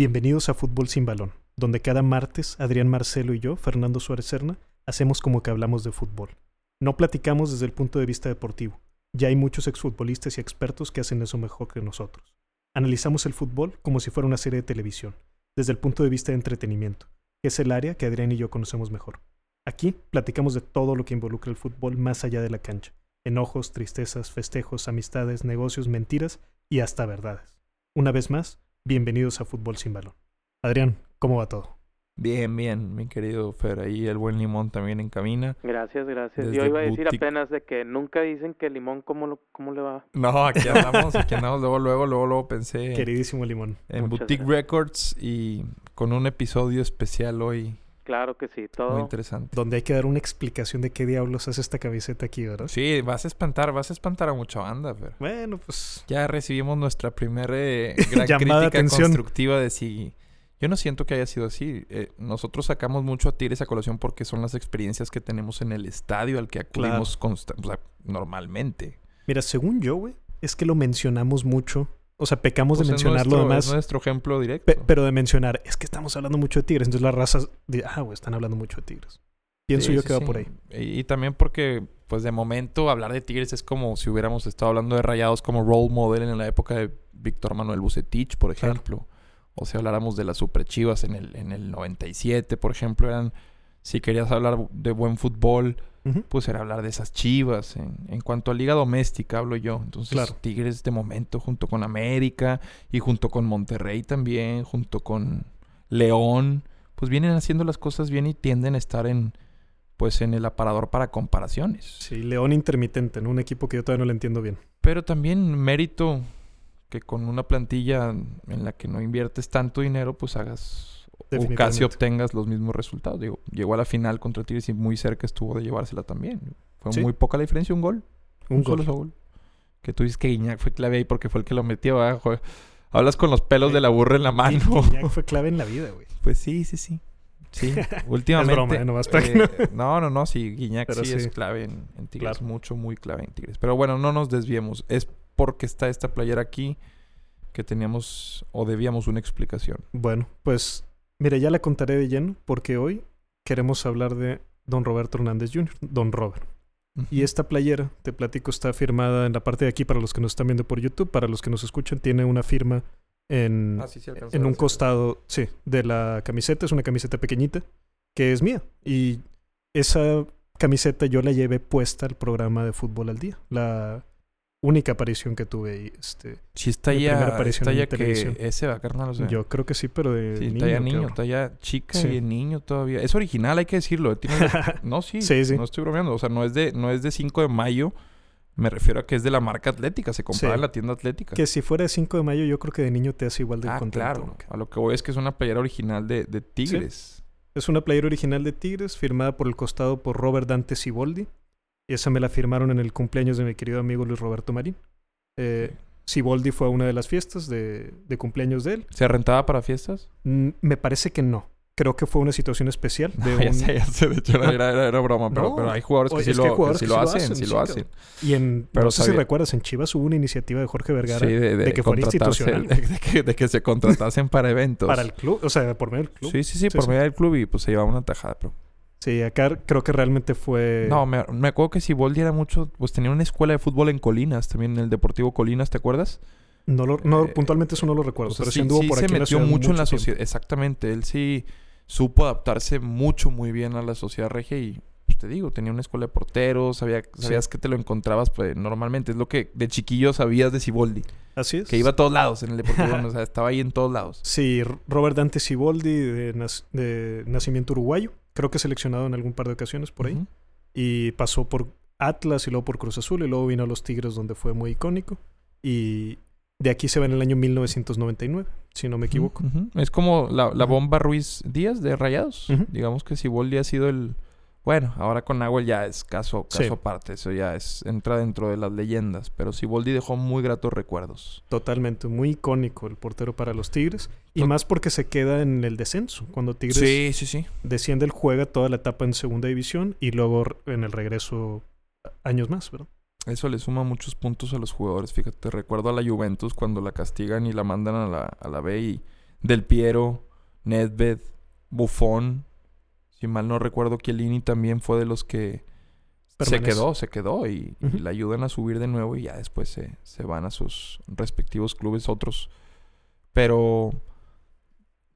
Bienvenidos a Fútbol sin Balón, donde cada martes Adrián Marcelo y yo, Fernando Suárez Serna, hacemos como que hablamos de fútbol. No platicamos desde el punto de vista deportivo. Ya hay muchos exfutbolistas y expertos que hacen eso mejor que nosotros. Analizamos el fútbol como si fuera una serie de televisión, desde el punto de vista de entretenimiento, que es el área que Adrián y yo conocemos mejor. Aquí platicamos de todo lo que involucra el fútbol más allá de la cancha. Enojos, tristezas, festejos, amistades, negocios, mentiras y hasta verdades. Una vez más, bienvenidos a Fútbol sin Balón. Adrián, ¿cómo va todo? Bien, bien, mi querido Fer. Ahí el buen Limón también en cabina. Gracias, gracias. Desde Yo iba a decir Boutique. apenas de que nunca dicen que Limón cómo, lo, cómo le va. No, aquí andamos, aquí andamos. Luego, luego, luego, luego pensé Queridísimo Limón. en Muchas Boutique gracias. Records y con un episodio especial hoy Claro que sí, muy todo. interesante. Donde hay que dar una explicación de qué diablos hace esta camiseta aquí, ¿verdad? Sí, vas a espantar, vas a espantar a mucha banda, Fer. Bueno, pues Ya recibimos nuestra primera eh, gran crítica atención. constructiva de si... Yo no siento que haya sido así. Eh, nosotros sacamos mucho a Tigres a colación porque son las experiencias que tenemos en el estadio al que acudimos consta- o sea, normalmente. Mira, según yo, güey, es que lo mencionamos mucho. O sea, pecamos Pues de es mencionarlo nuestro- además. Es nuestro ejemplo directo. pe- pero de mencionar, es que estamos hablando mucho de Tigres. Entonces las razas, ah, güey, están hablando mucho de Tigres. Pienso Sí, yo sí, que va sí. por ahí. Y, y también porque, pues de momento, hablar de Tigres es como si hubiéramos estado hablando de Rayados como role model en la época de Víctor Manuel Bucetich, por Claro. ejemplo. O si habláramos de las Super Chivas en el, en el 97, por ejemplo, eran... Si querías hablar de buen fútbol, pues era hablar de esas chivas. En, en cuanto a liga doméstica, hablo yo. Entonces, Claro. Tigres de momento, junto con América y junto con Monterrey también, junto con León, pues vienen haciendo las cosas bien y tienden a estar en, pues, en el aparador para comparaciones. Sí, León intermitente, ¿no? Un equipo que yo todavía no le entiendo bien. Pero también mérito que con una plantilla en la que no inviertes tanto dinero, pues hagas o casi obtengas los mismos resultados. Digo, llegó a la final contra Tigres y muy cerca estuvo de llevársela también. Fue Sí. muy poca la diferencia, un gol. Un solo gol. gol. Que tú dices que Guiñac fue clave ahí porque fue el que lo metió abajo. Hablas con los pelos de la burra en la mano. Guiñac fue clave en la vida, güey. Pues sí, sí, sí. Sí, últimamente. Es broma, ¿eh? Nomás para que eh, no, no, no, sí, Guiñac sí, es clave en, en Tigres. Claro. Mucho, muy clave en Tigres. Pero bueno, no nos desviemos. Es porque está esta playera aquí que teníamos o debíamos una explicación. Bueno, pues mira, ya la contaré de lleno porque hoy queremos hablar de Don Roberto Hernández Jr., Don Robert. Y esta playera, te platico, está firmada en la parte de aquí para los que nos están viendo por YouTube, para los que nos escuchan, tiene una firma en, Ah, sí, sí alcanzó en un costado, sí, de la camiseta. Es una camiseta pequeñita que es mía. Y esa camiseta yo la llevé puesta al programa de fútbol al día. La única aparición que tuve ahí. Este, Sí, está ya, aparición está ya que ese va, carnal. O sea, yo creo que sí, pero de sí, niño. está ya niño, está ya chica Sí. y en niño todavía. Es original, hay que decirlo. tiene una- No, sí, Sí, sí. no estoy bromeando. O sea, no es de, no es de 5 de mayo. Me refiero a que es de la marca Atlética. Se compraba Sí. en la tienda Atlética. Que si fuera de 5 de mayo, yo creo que de niño te hace igual de ah, contento. claro. A lo que voy es que es una playera original de, de Tigres. Es una playera original de Tigres, firmada por el costado por Robert Dante Siboldi. Y esa me la firmaron en el cumpleaños de mi querido amigo Luis Roberto Marín. Eh, Siboldi fue a una de las fiestas de, de cumpleaños de él. ¿Se rentaba para fiestas? Mm, me parece que no. Creo que fue una situación especial. De ya un- sé, ya sé. De hecho, era, era- era- era broma. Pero, No. pero hay jugadores que sí lo, que sí que lo hacen. Sí lo hacen. Y en, Pero no sé si recuerdas, en Chivas hubo una iniciativa de Jorge Vergara Sí, de, de, de que fuera institucional. de que, de que se contratasen para eventos. para el club, o sea, por medio del club. Sí, sí, sí, por medio del club y pues se llevaba una tajada, pero... Sí, acá creo que realmente fue... No, me, me acuerdo que Siboldi era mucho... Pues tenía una escuela de fútbol en Colinas, también en el Deportivo Colinas, ¿te acuerdas? No, lo- no, Eh, puntualmente eso no lo recuerdo, O sea, pero sí, anduvo sí por se aquí en la metió mucho en la sociedad. Exactamente. Él sí supo adaptarse mucho, muy bien a la sociedad regia y... Pues te digo, tenía una escuela de porteros, sabía, Sí. sabías que te lo encontrabas pues normalmente. Es lo que de chiquillo sabías de Siboldi. Así es. Que iba a todos lados en el Deportivo. o sea, estaba ahí en todos lados. Sí, Robert Dante Siboldi, de, nac- de nacimiento uruguayo. Creo que seleccionado en algún par de ocasiones por ahí. Y pasó por Atlas y luego por Cruz Azul y luego vino a los Tigres donde fue muy icónico. Y de aquí se va en el año 1999, si no me equivoco. Es como la, la bomba Ruiz Díaz de Rayados. Digamos que Siboldi ha sido el... Bueno, ahora con Nahuel ya es caso, Sí. caso aparte. Eso ya es entra dentro de las leyendas. Pero Siboldi dejó muy gratos recuerdos. Totalmente, muy icónico el portero para los Tigres. Y más porque se queda en el descenso. Cuando Tigres Sí, sí, sí. desciende, él juega toda la etapa en segunda división y luego en el regreso años más, ¿verdad? Eso le suma muchos puntos a los jugadores. Fíjate, recuerdo a la Juventus cuando la castigan y la mandan a la, a la B y Del Piero, Nedved, Buffon. Si mal no recuerdo, Chiellini también fue de los que se quedó, se quedó y, le ayudan a subir de nuevo y ya después se, se van a sus respectivos clubes otros. Pero,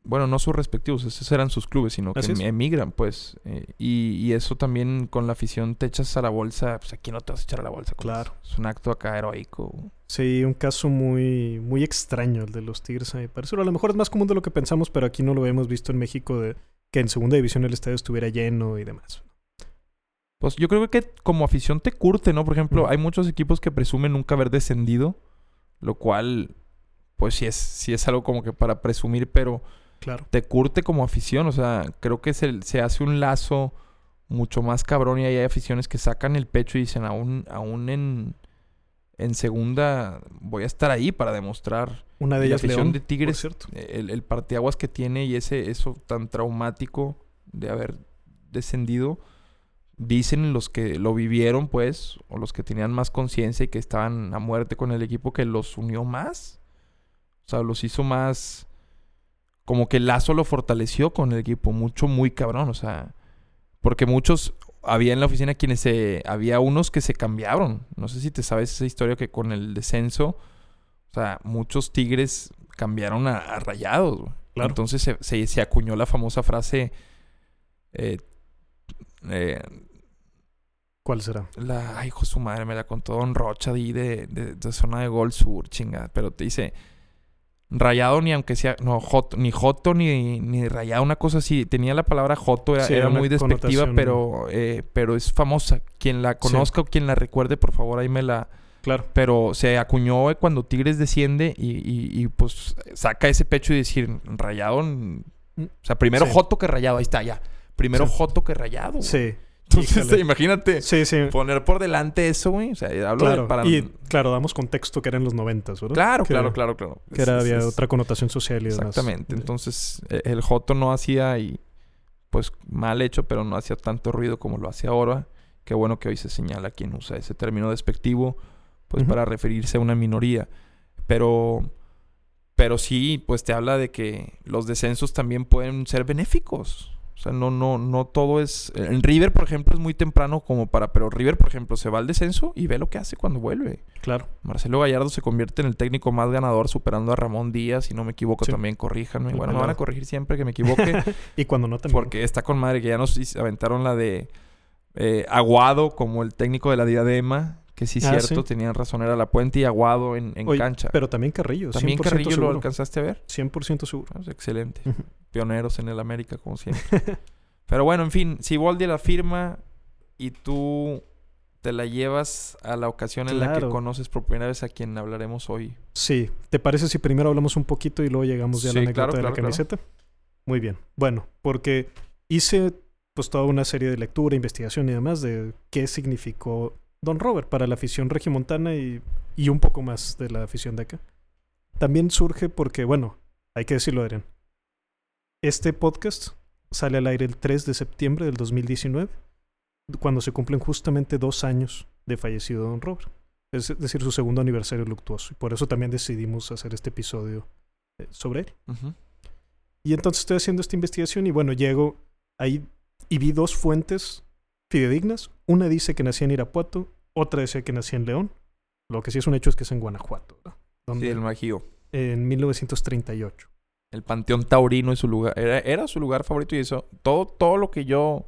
bueno, no sus respectivos, esos eran sus clubes, sino que Así es. emigran, pues. eh, y, y eso también con la afición te echas a la bolsa, pues aquí no te vas a echar a la bolsa. con Claro. eso. Es un acto acá heroico. Sí, un caso muy, muy extraño el de los Tigres, a mi parecer. A lo mejor es más común de lo que pensamos, pero aquí no lo hemos visto en México de que en segunda división el estadio estuviera lleno y demás. Pues yo creo que como afición te curte, ¿no? Por ejemplo, hay muchos equipos que presumen nunca haber descendido, lo cual, pues sí es, sí es algo como que para presumir, pero Claro. te curte como afición. O sea, creo que se, se hace un lazo mucho más cabrón y ahí hay aficiones que sacan el pecho y dicen, aún, aún en, en segunda voy a estar ahí para demostrar. Una de la León, de Tigres cierto. el, el parteaguas que tiene y ese eso tan traumático de haber descendido. Dicen los que lo vivieron, pues, o los que tenían más conciencia y que estaban a muerte con el equipo, que los unió más. O sea, los hizo más. Como que el lazo lo fortaleció con el equipo. Mucho, muy cabrón. O sea, porque muchos. Había en la oficina quienes se. Había unos que se cambiaron. No sé si te sabes esa historia que con el descenso. O sea, muchos tigres cambiaron a, a rayados. güey. Claro. Entonces se, se- se acuñó la famosa frase. eh, eh, ¿Cuál será? la, ay, hijo de su madre, me la contó Don Rocha de, de, de zona de Gol Sur, chingada. Pero te dice, rayado ni aunque sea, no, joto, ni joto ni, ni rayado, una cosa así. Tenía la palabra joto, era, Sí, era una muy despectiva, pero, eh, pero es famosa. Quien la conozca o quien la recuerde, por favor, ahí me la... Claro. Pero se acuñó eh, cuando Tigres desciende y, y- y, pues saca ese pecho y decir, rayado... mm, O sea, primero Sí. joto que rayado, ahí está, ya. Primero joto que rayado. güey. Sí. Entonces, imagínate Sí, sí. poner por delante eso, güey. O sea, hablo de para... Y claro, damos contexto que eran los noventas, ¿verdad? Claro, Que- claro, claro, claro. Que era, había es- otra connotación social y demás. Exactamente. Entonces, e- el Joto no hacía y pues mal hecho, pero no hacía tanto ruido como lo hace ahora. Qué bueno que hoy se señala quien usa ese término despectivo, pues para referirse a una minoría. Pero, pero sí, pues te habla de que los descensos también pueden ser benéficos. O sea, no, no, no todo es. En River, por ejemplo, es muy temprano como para. Pero River, por ejemplo, se va al descenso y ve lo que hace cuando vuelve. Claro. Marcelo Gallardo se convierte en el técnico más ganador, superando a Ramón Díaz. Si no me equivoco, Sí. también corríjanme. El Bueno, me van a corregir siempre que me equivoque. Y cuando no también. porque está con madre que ya nos aventaron la de eh, Aguado como el técnico de la diadema. Que sí, Ah, cierto, sí. tenían razón. Era la puente y Aguado en, en Oye, cancha. Pero también Carrillo. también 100% Carrillo lo alcanzaste a ver. 100% seguro. Pues, excelente. Pioneros en el América, como siempre. Pero bueno, en fin, si Boldi la firma y tú te la llevas a la ocasión en la que conoces por primera vez a quien hablaremos hoy. Sí. ¿Te parece si primero hablamos un poquito y luego llegamos ya a la anécdota claro, de la claro, camiseta? Muy bien. Bueno, porque hice pues toda una serie de lectura, investigación y demás de qué significó Don Robert para la afición regiomontana y, y un poco más de la afición de acá. También surge porque, bueno, hay que decirlo, Adrián. Este podcast sale al aire el 3 de septiembre del 2019, cuando se cumplen justamente dos años de fallecido Don Robert. Es decir, su segundo aniversario luctuoso. Y por eso también decidimos hacer este episodio eh, sobre él. Y entonces estoy haciendo esta investigación y bueno, llego ahí y vi dos fuentes fidedignas. Una dice que nacía en Irapuato, otra decía que nacía en León. Lo que sí es un hecho es que es en Guanajuato, ¿verdad? Donde- Sí, el Magío. en 1938. El Panteón Taurino es su lugar. Era, era su lugar favorito y eso. Todo, todo lo que yo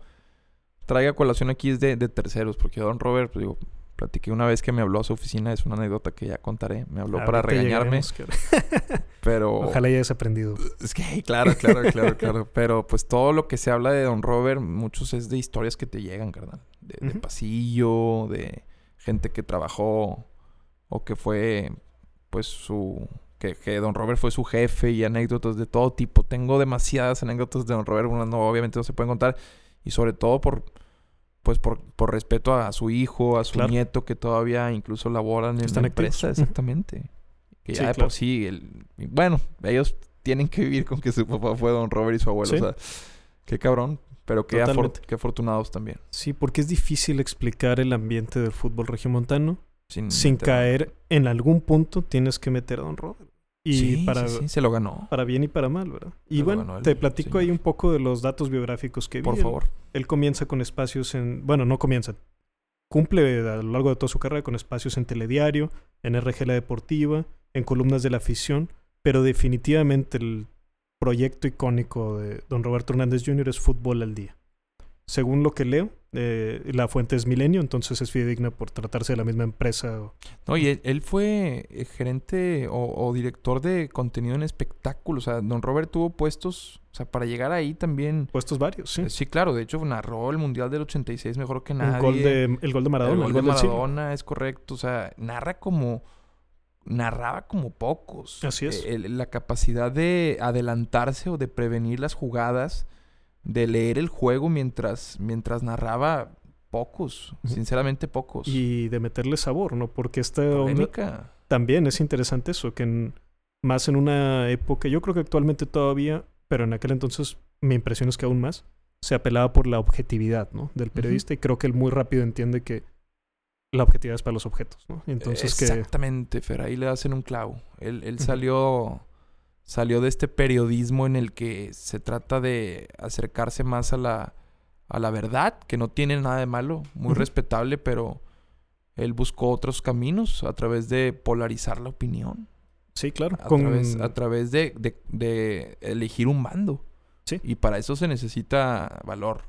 traiga colación aquí es de, de terceros. Porque Don Robert, pues, digo, platiqué una vez que me habló a su oficina. Es una anécdota que ya contaré. Me habló para regañarme. Pero. Ojalá hayas aprendido. Es que, claro, claro, claro, claro. Pero pues todo lo que se habla de Don Robert, muchos es de historias que te llegan, carnal. De, pasillo, de gente que trabajó o que fue, pues, su... Que, que Don Robert fue su jefe y anécdotas de todo tipo. Tengo demasiadas anécdotas de Don Robert, unas no, obviamente no se pueden contar. Y sobre todo por, pues, por, por respeto a su hijo, a su Claro. nieto que todavía incluso laboran en la activos. empresa. Exactamente. Que ya Sí, de claro. por sí, el- bueno, ellos tienen que vivir con que su papá fue Don Robert y su abuelo. Sí. O sea, qué cabrón. Pero qué, afor- qué afortunados también. Sí, porque es difícil explicar el ambiente del fútbol regiomontano Sin, caer en algún punto tienes que meter a Don Robert. Y sí, para, sí, sí, se lo ganó. para bien y para mal, ¿verdad? Y Se bueno, te platico ahí un poco de los datos biográficos que vi. Por Él- favor. Él comienza con espacios en... Bueno, no comienza. Cumple a lo largo de toda su carrera con espacios en Telediario, en RG La Deportiva, en columnas de la afición, pero definitivamente el proyecto icónico de don Roberto Hernández Jr. es Fútbol al Día. Según lo que leo, eh, la fuente es Milenio, entonces es fidedigna por tratarse de la misma empresa. o- No, y él, él fue eh, gerente o, o director de contenido en espectáculos. O sea, don Robert tuvo puestos, o sea, para llegar ahí también. Puestos varios, sí. eh, Sí, claro, de hecho narró el Mundial del 86 mejor que nadie. Un gol de, el gol de Maradona, el el gol de. Maradona es correcto. O sea, narra como. Narraba como pocos. Así es. Eh, la capacidad de adelantarse o de prevenir las jugadas, de leer el juego mientras, mientras narraba, pocos. Sinceramente, pocos. Y de meterle sabor, ¿no? Porque esta onda también es interesante eso, que en- más en una época, yo creo que actualmente todavía, pero en aquel entonces mi impresión es que aún más, se apelaba por la objetividad, ¿no? Del periodista y creo que él muy rápido entiende que la objetividad es para los objetos, ¿no? Entonces que... Exactamente, Fer, ahí le hacen un clavo. Él, él salió, salió de este periodismo en el que se trata de acercarse más a la, a la verdad, que no tiene nada de malo, muy respetable, pero él buscó otros caminos a través de polarizar la opinión, Sí, claro. a con- través, a través de, de- de elegir un bando. Sí. Y para eso se necesita valor.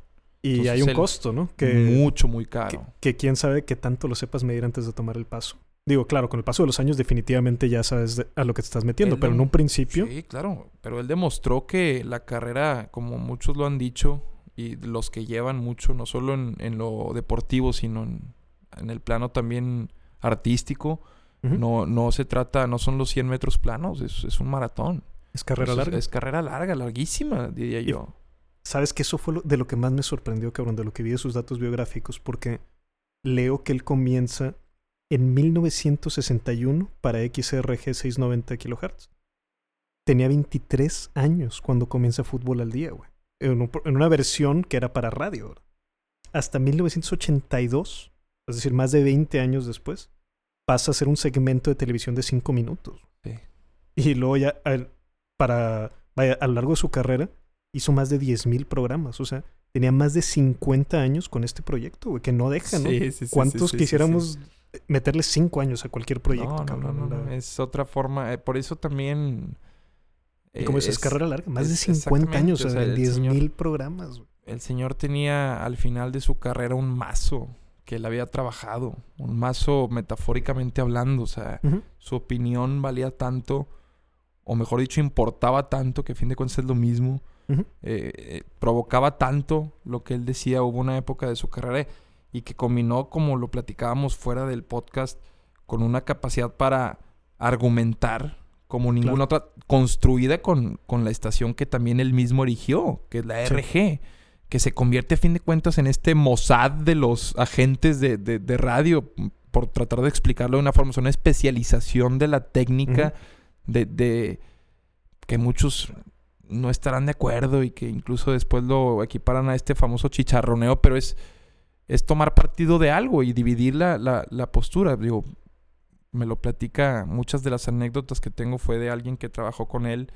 Y entonces hay un costo, ¿no? Que, mucho, muy caro. que quién sabe que tanto lo sepas medir antes de tomar el paso. Digo, claro, con el paso de los años definitivamente ya sabes de- a lo que te estás metiendo, Él pero en un principio... Sí, claro. Pero él demostró que la carrera, como muchos lo han dicho, y los que llevan mucho, no solo en, en lo deportivo, sino en, en el plano también artístico, no, no se trata, no son los 100 metros planos, es, es un maratón. es carrera larga. Es, carrera larga, larguísima, diría Y- yo. ¿Sabes que Eso fue lo- de lo que más me sorprendió, cabrón, de lo que vi de sus datos biográficos, porque leo que él comienza en 1961 para XRG 690 kHz. Tenía 23 años cuando comienza Fútbol al Día, güey. En, un- en una versión que era para radio. ¿verdad? Hasta 1982, es decir, más de 20 años después, pasa a ser un segmento de televisión de 5 minutos. Sí. Y luego ya, para, vaya, a lo largo de su carrera, hizo más de 10.000 programas. O sea, tenía más de 50 años con este proyecto, güey, que no deja, ¿no? Sí, sí, sí, ¿Cuántos quisiéramos meterle 5 años a cualquier proyecto, no, no, cabrón? no, no, La- Es otra forma. eh, por eso también. y como dices, es- carrera larga, más de es- 50 años, o sea, sea, el señor- 10.000 programas. güey. El señor tenía al final de su carrera un mazo que él había trabajado, un mazo metafóricamente hablando, o sea, su opinión valía tanto, o mejor dicho, importaba tanto, que a fin de cuentas es lo mismo, Eh, eh, provocaba tanto lo que él decía, hubo una época de su carrera y que combinó, como lo platicábamos fuera del podcast, con una capacidad para argumentar como ninguna otra, construida con, con la estación que también él mismo erigió, que es la Sí. RG, que se convierte a fin de cuentas en este Mossad de los agentes de, de- de radio, por tratar de explicarlo de una forma, es una especialización de la técnica de, de que muchos no estarán de acuerdo y que incluso después lo equiparan a este famoso chicharroneo, pero es, es tomar partido de algo y dividir la, la, la postura. Digo, me lo platica, muchas de las anécdotas que tengo fue de alguien que trabajó con él,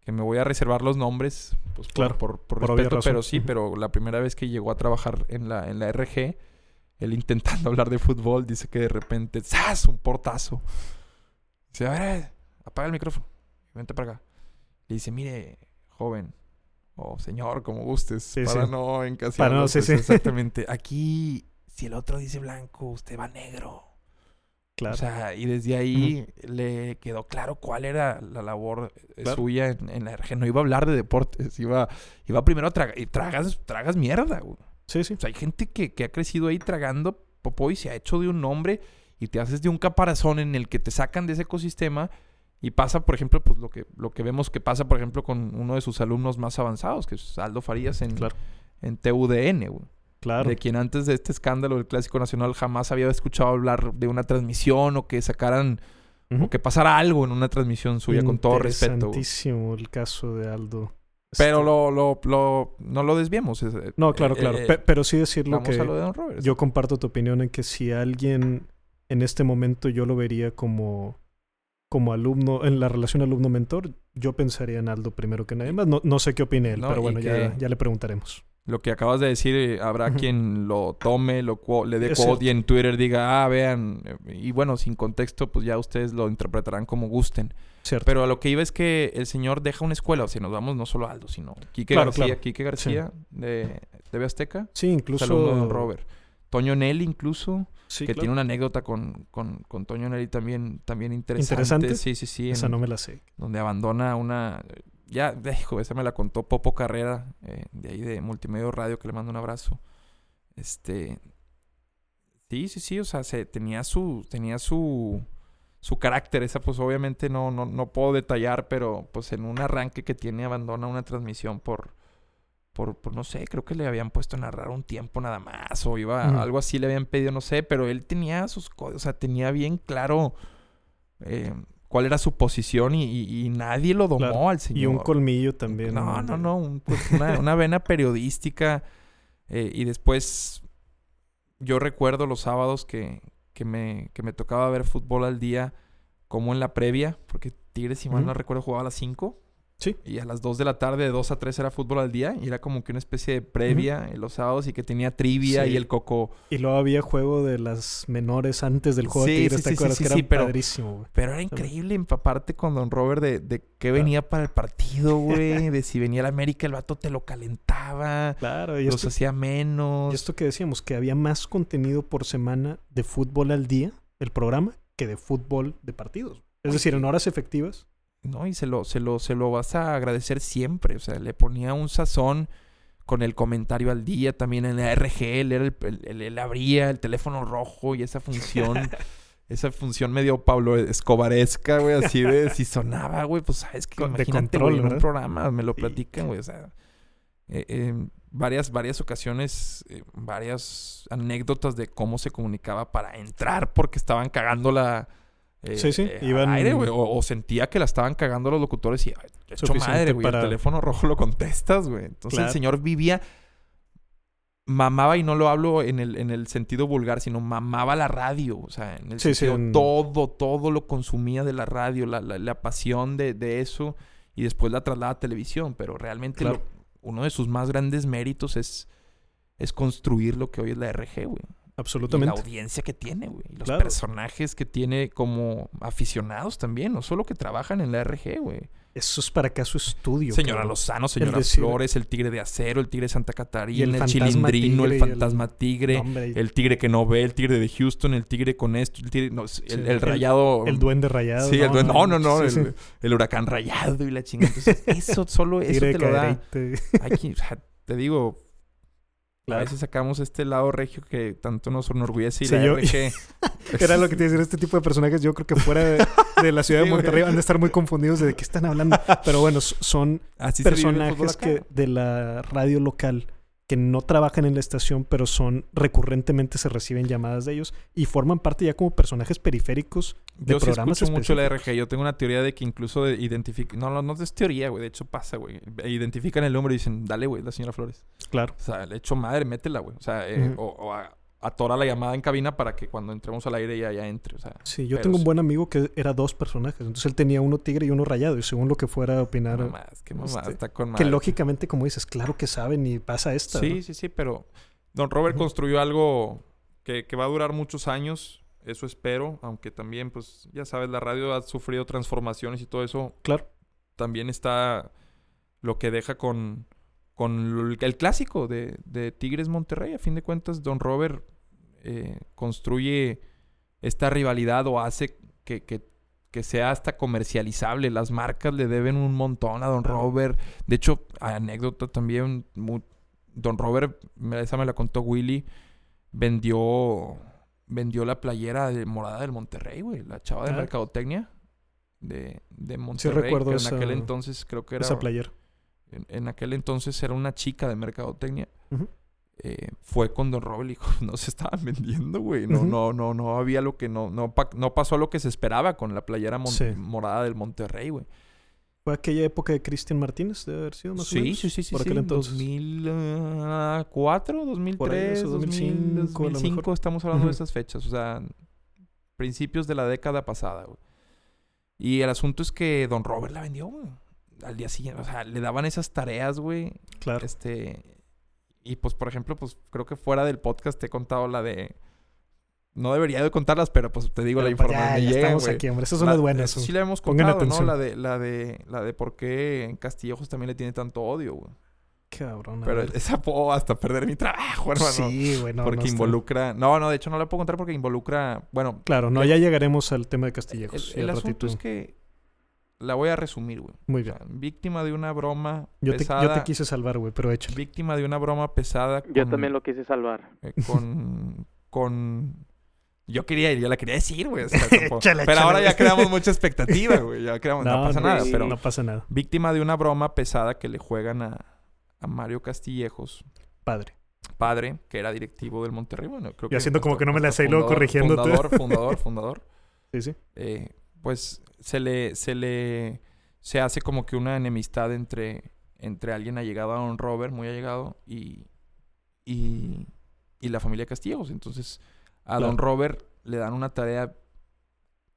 que me voy a reservar los nombres, pues por, Claro, por, por respeto, pero sí, pero la primera vez que llegó a trabajar en la, en la RG, él intentando hablar de fútbol, dice que de repente, ¡zas! Un portazo. Dice, a ver, apaga el micrófono, vente para acá. Le dice, mire, joven, o señor, como gustes, Sí, para sí. no. Para no, sí, pues, sí. Exactamente. Aquí, si el otro dice blanco, usted va negro. Claro. O sea, y desde ahí le quedó claro cuál era la labor eh, Claro. suya en, en la RG. No iba a hablar de deportes, iba, iba primero a tragar. Y tragas, tragas mierda, güey. sí, sí. O sea, hay gente que, que ha crecido ahí tragando popó y se ha hecho de un nombre y te haces de un caparazón en el que te sacan de ese ecosistema y pasa, por ejemplo, pues lo que, lo que vemos que pasa, por ejemplo, con uno de sus alumnos más avanzados, que es Aldo Farías en, Claro. en TUDN, güey. Claro. De quien antes de este escándalo del Clásico Nacional jamás había escuchado hablar de una transmisión o que sacaran Ujú. o que pasara algo en una transmisión suya, con todo respeto. Interesantísimo el caso de Aldo. Pero Este, lo, lo, lo- no lo desviemos. es- No, claro, eh, claro. eh, Pe- pero sí decirlo vamos que a lo de Don Roberts. yo comparto tu opinión en que si alguien en este momento yo lo vería como como alumno, en la relación alumno-mentor, yo pensaría en Aldo primero que nadie más. No, no sé qué opine él, No, pero bueno, ya, ya le preguntaremos. Lo que acabas de decir, eh, habrá quien lo tome, lo le dé quote y en Twitter diga, ah, vean. eh, Y bueno, sin contexto, pues ya ustedes lo interpretarán como gusten. Cierto. Pero a lo que iba es que el señor deja una escuela. O sea, nos vamos no solo a Aldo, sino Quique Claro, García, claro. Quique García de TV Azteca. sí, incluso. Alumno de Robert. Toño Nelly incluso, Sí, que claro. tiene una anécdota con, con, con Toño Nelly también, también interesante. ¿Interesante? Sí, sí, sí. Esa en- no me la sé. donde abandona una... Ya, hijo, esa me la contó Popo Carrera, eh, de ahí de Multimedia Radio, que le mando un abrazo. Este... Sí, sí, sí, o sea, se, tenía su... Tenía su... Su carácter, esa pues obviamente no, no, no puedo detallar, pero pues en un arranque que tiene abandona una transmisión por, por, por no sé, creo que le habían puesto a narrar un tiempo nada más, o iba, algo así le habían pedido, no sé, pero él tenía sus cosas, o sea, tenía bien claro eh, cuál era su posición y, y- y nadie lo domó Claro. al señor. Y un colmillo también. No, no, no, un- pues, una, una vena periodística. eh, y después, yo recuerdo los sábados que, que, me, que me tocaba ver fútbol al día, como en la previa, porque Tigres, si mal no recuerdo, jugaba a las 5. Sí. Y a las 2 de la tarde, de 2 a 3 era fútbol al día. Y era como que una especie de previa los sábados y que tenía trivia Sí. y el coco. Y luego había juego de las menores antes del juego Sí, de Tigres, sí, que era pero- padrísimo, güey. Pero era increíble empaparte con Don Robert de, de qué venía para el partido, güey. de si venía el América, el vato te lo calentaba. Claro, y los esto, hacía menos. y esto que decíamos, que había más contenido por semana de fútbol al día, el programa, que de fútbol de partidos. Es Oye. decir, en horas efectivas. No, y se lo, se lo, se lo vas a agradecer siempre. O sea, le ponía un sazón con el comentario al día, también en la RG, él, era el, el- él abría el teléfono rojo y esa función, esa función medio Pablo Escobaresca, güey, así de si sonaba, güey, pues sabes que Con- de imagínate, control, güey, en un programa, me lo Sí. platican, güey, o sea, eh, eh, varias, varias ocasiones, eh, varias anécdotas de cómo se comunicaba para entrar porque estaban cagando la... eh, Sí, sí, eh, al iban- aire, güey, o, o sentía que la estaban cagando los locutores y "Ay, hecho madre, güey, para- el teléfono rojo lo contestas, güey. Entonces el señor vivía mamaba y no lo hablo en el, en el sentido vulgar, sino mamaba la radio, o sea, en el Sí, sí, sentido, en- todo, todo lo consumía de la radio, la, la, la pasión de, de eso, y después la traslada a televisión, pero realmente Claro. lo- uno de sus más grandes méritos es, es construir lo que hoy es la RG, güey. Y la Absolutamente. audiencia que tiene, güey. Y los Claro. personajes que tiene como aficionados también, no solo que trabajan en la RG, güey. Eso es para acá su estudio. Señora. Lozano, señora Flores, el tigre de acero, el tigre de Santa Catarina, el el, chilindrino, el fantasma tigre, No, el tigre que no ve, el tigre de Houston, el tigre con esto, el tigre, no, el, Sí, el el- rayado. el duende rayado. Sí, el duende. No, no, no. Sí, sí. el, huracán rayado y la chingada. Entonces, eso solo eso te lo da. Hay sea, te digo, a veces sacamos este lado regio que tanto nos enorgullece y Sí, la yo- RG. Era lo que te iba a decir, este tipo de personajes yo creo que fuera de, de la ciudad Sí, de. Monterrey van a estar muy confundidos de, de qué están hablando. Pero bueno, son Así personajes que de la radio local que no trabajan en la estación, pero son recurrentemente se reciben llamadas de ellos y forman parte ya como personajes periféricos de Yo sí programas escucho mucho la. RG. Yo tengo una teoría de que incluso identifican... No, no, no es teoría, güey. De hecho pasa, güey. Identifican el número y dicen, dale, güey, la señora Flores. Claro. O sea, le echo madre, métela, güey. O sea, eh, o, o a- atora la llamada en cabina para que cuando entremos al aire ya, ya entre. O sea, Sí, yo tengo un buen amigo que era dos personajes. Entonces él tenía uno tigre y uno rayado. Y según lo que fuera a opinar, no más, que este, está con que lógicamente, como dices, claro que saben y pasa esta. Sí, ¿no? sí, sí, pero Don Robert construyó algo que, que va a durar muchos años. Eso espero, aunque también, pues, ya sabes, la radio ha sufrido transformaciones y todo eso. Claro. También está lo que deja con, con el, el clásico de, de Tigres Monterrey. A fin de cuentas, Don Robert eh, construye esta rivalidad o hace que, que- que sea hasta comercializable. Las marcas le deben un montón a Don. Robert. De hecho, anécdota también, Don Robert, esa me la contó Willy, vendió, vendió la playera de morada del Monterrey, güey. La chava de Ah. mercadotecnia de, de Monterrey. recuerdo que esa- en aquel entonces creo que era... Esa playera. En, en aquel entonces era una chica de mercadotecnia. Ujú. Eh, fue con Don Robert y dijo, no se estaban vendiendo, güey. No, no, no, no había lo que no, no, pa- no pasó lo que se esperaba con la playera Sí. morada del Monterrey, güey. Fue aquella época de Cristian Martínez, debe haber sido más o Sí, menos. sí, sí, sí, Por sí. aquel entonces. 2004, 2003, eso, 2005, 2005, a lo 2005 mejor. estamos hablando de esas fechas, o sea, principios de la década pasada, güey. Y el asunto es que Don Robert la vendió, güey. Al día siguiente. O sea, le daban esas tareas, güey. Claro. Este. Y pues, por ejemplo, pues creo que fuera del podcast te he contado la de. No debería de contarlas, pero pues te digo la Pero, pues, información. ya, ya llega, estamos güey. aquí, hombre. Esas son La- las buenas. Sí la hemos contado, ¿no? La de, la de, la de por qué en Castillejos también le tiene tanto odio, güey. Cabrón. Pero esa puedo hasta perder mi trabajo, hermano. Sí, güey. no, porque no está- involucra. No, no, de hecho no la puedo contar porque involucra. Bueno, Claro, no, Le- ya llegaremos al tema de el, Castillejos. el al asunto ratito. es que. La voy a resumir, güey. Muy O bien. sea, víctima de una broma Yo te, pesada. yo te quise salvar, güey, pero échale. Víctima de una broma pesada. Yo también lo quise salvar. eh, con, con... Yo quería ir, yo la quería decir, güey. o sea, pero échale, ahora ya creamos mucha expectativa, güey. Ya creamos... No, pasa no, nada, sí, pero... No pasa nada. Víctima de una broma pesada que le juegan a, a Mario Castillejos, Padre. padre, que era directivo del Monterrey. Bueno, creo Y haciendo como que no me la sé y luego corrigiéndote. Fundador, fundador, fundador. Sí, sí. eh, pues se le, se le, se hace como que una enemistad entre, entre alguien allegado a Don Robert, muy allegado, y, y, y la familia Castillejos. Entonces, a Don. Robert le dan una tarea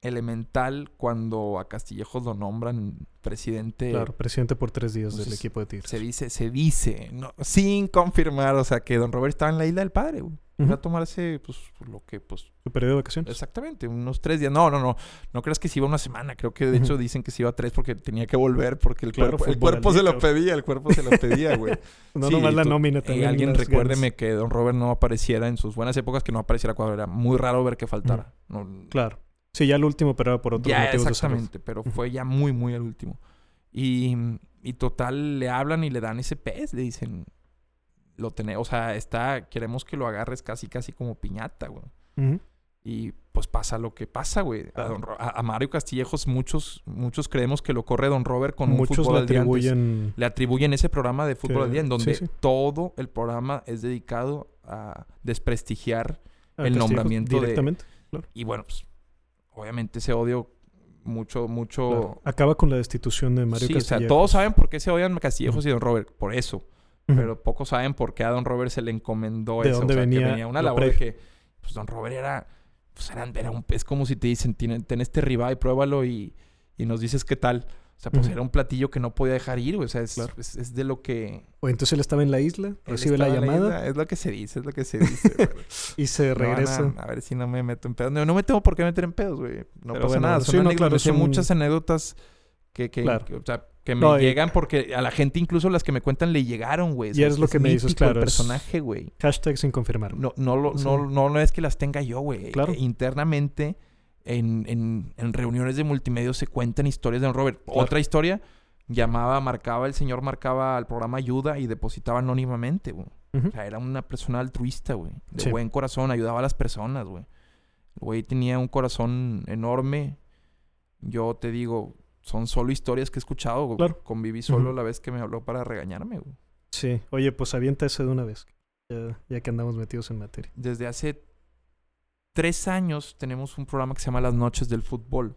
elemental cuando a Castillejos lo nombran presidente. Claro, presidente por tres días del equipo de Tigres. Se dice, se dice, no, sin confirmar, o sea, que Don Robert estaba en la isla del padre, güey. Iba a tomarse, pues, lo que, pues, Su periodo de vacaciones. Exactamente, unos tres días. No, no, no. No creas que se iba una semana. Creo que de hecho dicen que se iba tres porque tenía que volver porque el Claro, cuerpo, el cuerpo se lo pedía, el cuerpo se lo pedía, güey. No Sí, nomás la nómina Y también. alguien las recuérdeme ganas. que Don Robert no apareciera en sus buenas épocas, que no apareciera cuando era muy raro ver que faltara. No, Claro. Sí, ya el último, pero era por otros ya, motivos exactamente, pero fue ya muy, muy al último. Y, y total, le hablan y le dan ese pez, le dicen, lo tenemos, o sea, está, queremos que lo agarres casi, casi como piñata, güey. Y pues pasa lo que pasa, güey. A, Claro. don Ro- a- Mario Castillejos, muchos, muchos creemos que lo corre Don Robert con un Muchos fútbol le al día antes. atribuyen. Le atribuyen ese programa de fútbol Que- al día, en donde sí, sí. todo el programa es dedicado a desprestigiar. a el Castillejos nombramiento de- Directamente. Y bueno, pues, obviamente ese odio, mucho, mucho. claro. Acaba con la destitución de Mario sí, o sea, Castillejos. todos saben por qué se odian Castillejos y Don Robert, por eso. Pero pocos saben por qué a Don Robert se le encomendó ¿De eso. dónde o sea, que venía venía una labor de que pues Don Robert era, pues era, era un, es como si te dicen, "Tiene- ten este ribeye, pruébalo y, y nos dices qué tal. O sea, pues era un platillo que no podía dejar ir, güey. O sea, es, Claro. es, es de lo que... O entonces él estaba en la isla, recibe la llamada isla. Es lo que se dice, es lo que se dice. y se No a- regresa. a, ver si no me meto en pedos. No, no me tengo por qué meter en pedos, güey. No Pero pasa bueno, nada. sí, Son no, claro, sé son- muchas anécdotas que, que, Claro. que, o sea, que me No, y- llegan porque a la gente incluso las que me cuentan le llegaron, güey. Y sea, es lo que me dices, claro, El es- personaje, güey. Hashtag sin confirmar. No, no, lo- Sí. no, no, no es que las tenga yo, güey. Claro. Eh, Internamente, en, en, en reuniones de multimedia se cuentan historias de Don Robert. Claro. Otra historia, llamaba, marcaba, el señor marcaba al programa ayuda y depositaba anónimamente, güey. O sea, era una persona altruista, güey. De Sí. buen corazón, ayudaba a las personas, güey. El güey tenía un corazón enorme. Yo te digo, son solo historias que he escuchado, güey. Claro. Conviví solo la vez que me habló para regañarme, güey. Sí. Oye, pues avienta ese de una vez. Ya, ya que andamos metidos en materia. Desde hace tres años tenemos un programa que se llama Las Noches del Fútbol.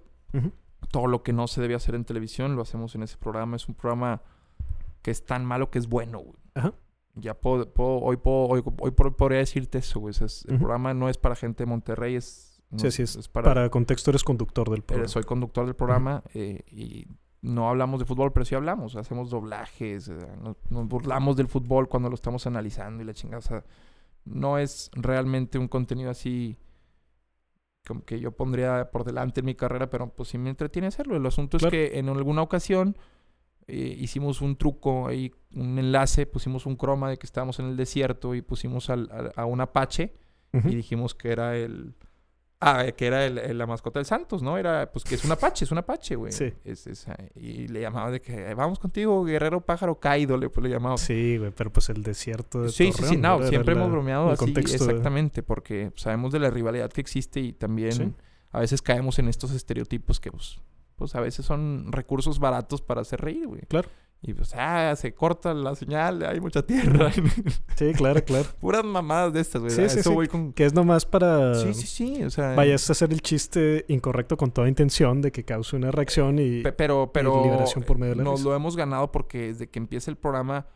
Todo lo que no se debe hacer en televisión lo hacemos en ese programa. Es un programa que es tan malo que es bueno, güey. Ajá. Ya puedo, puedo- hoy, puedo, hoy, hoy podría decirte eso, güey. O sea, es- el programa no es para gente de Monterrey, es... no Sí, así es. para, Para contexto, eres conductor del programa. soy conductor del programa eh, y no hablamos de fútbol, pero sí hablamos. Hacemos doblajes, eh, nos, nos burlamos del fútbol cuando lo estamos analizando y la chingada. O sea, no es realmente un contenido así como que yo pondría por delante en mi carrera, pero pues sí me entretiene hacerlo. El asunto Claro. es que en alguna ocasión eh, hicimos un truco ahí, un enlace, pusimos un croma de que estábamos en el desierto y pusimos al- a, a un apache y dijimos que era el... Ah, eh, que era el- el- la mascota del Santos, ¿no? Era, pues que es un apache, es un apache, güey. Sí. Es- es, eh, y le llamaba de que, "Eh, vamos contigo, guerrero pájaro caído, le, pues, le llamaba. Sí, güey, pero pues el desierto de Sí, sí, sí, Torreón, no, siempre hemos bromeado así, de- exactamente, porque sabemos de la rivalidad que existe y también Sí. a veces caemos en estos estereotipos que, pues, pues a veces son recursos baratos para hacer reír, güey. Claro. Y pues, ah, se corta la señal, hay mucha tierra. Sí, claro, claro. Puras mamadas de estas, güey. Sí, a sí, eso sí. voy con... Que es nomás para... Sí, sí, sí, o sea... Vaya, es hacer el chiste incorrecto con toda intención de que cause una reacción y... Pe- pero, pero liberación por medio de la nos risa. lo hemos ganado porque desde que empieza el programa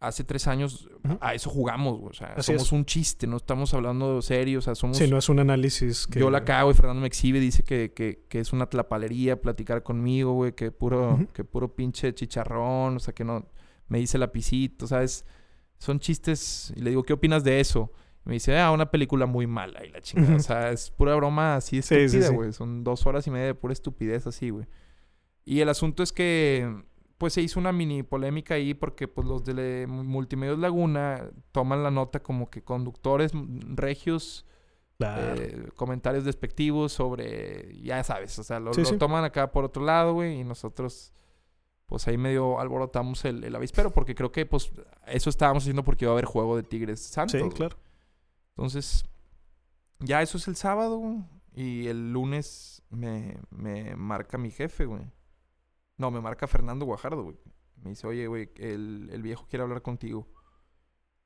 hace tres años a eso jugamos, güey. O sea, Así somos es. un chiste, no estamos hablando serio, o sea, somos... Sí, no es un análisis que... Yo la cago y Fernando me exhibe, dice que, que, que es una tlapalería platicar conmigo, güey, que puro, que puro pinche chicharrón, o sea, que no me dice lapicito, ¿sabes? Son chistes y le digo, ¿qué opinas de eso? Y me dice, ah, una película muy mala y la chingada. O sea, es pura broma así Sí, sí, estúpida, sí. güey. Son dos horas y media de pura estupidez así, güey. Y el asunto es que, pues se hizo una mini polémica ahí porque, pues los de Multimedios Laguna toman la nota como que conductores regios Claro. eh, comentarios despectivos sobre, ya sabes, o sea, lo, Sí, lo sí. toman acá por otro lado, güey, y nosotros, pues ahí medio alborotamos el, el avispero, porque creo que, pues, eso estábamos haciendo porque iba a haber juego de Tigres Santos. sí, güey. claro. Entonces, ya eso es el sábado, y el lunes me, me marca mi jefe, güey. No, me marca Fernando Guajardo, güey. Me dice, oye, güey, el, el viejo quiere hablar contigo.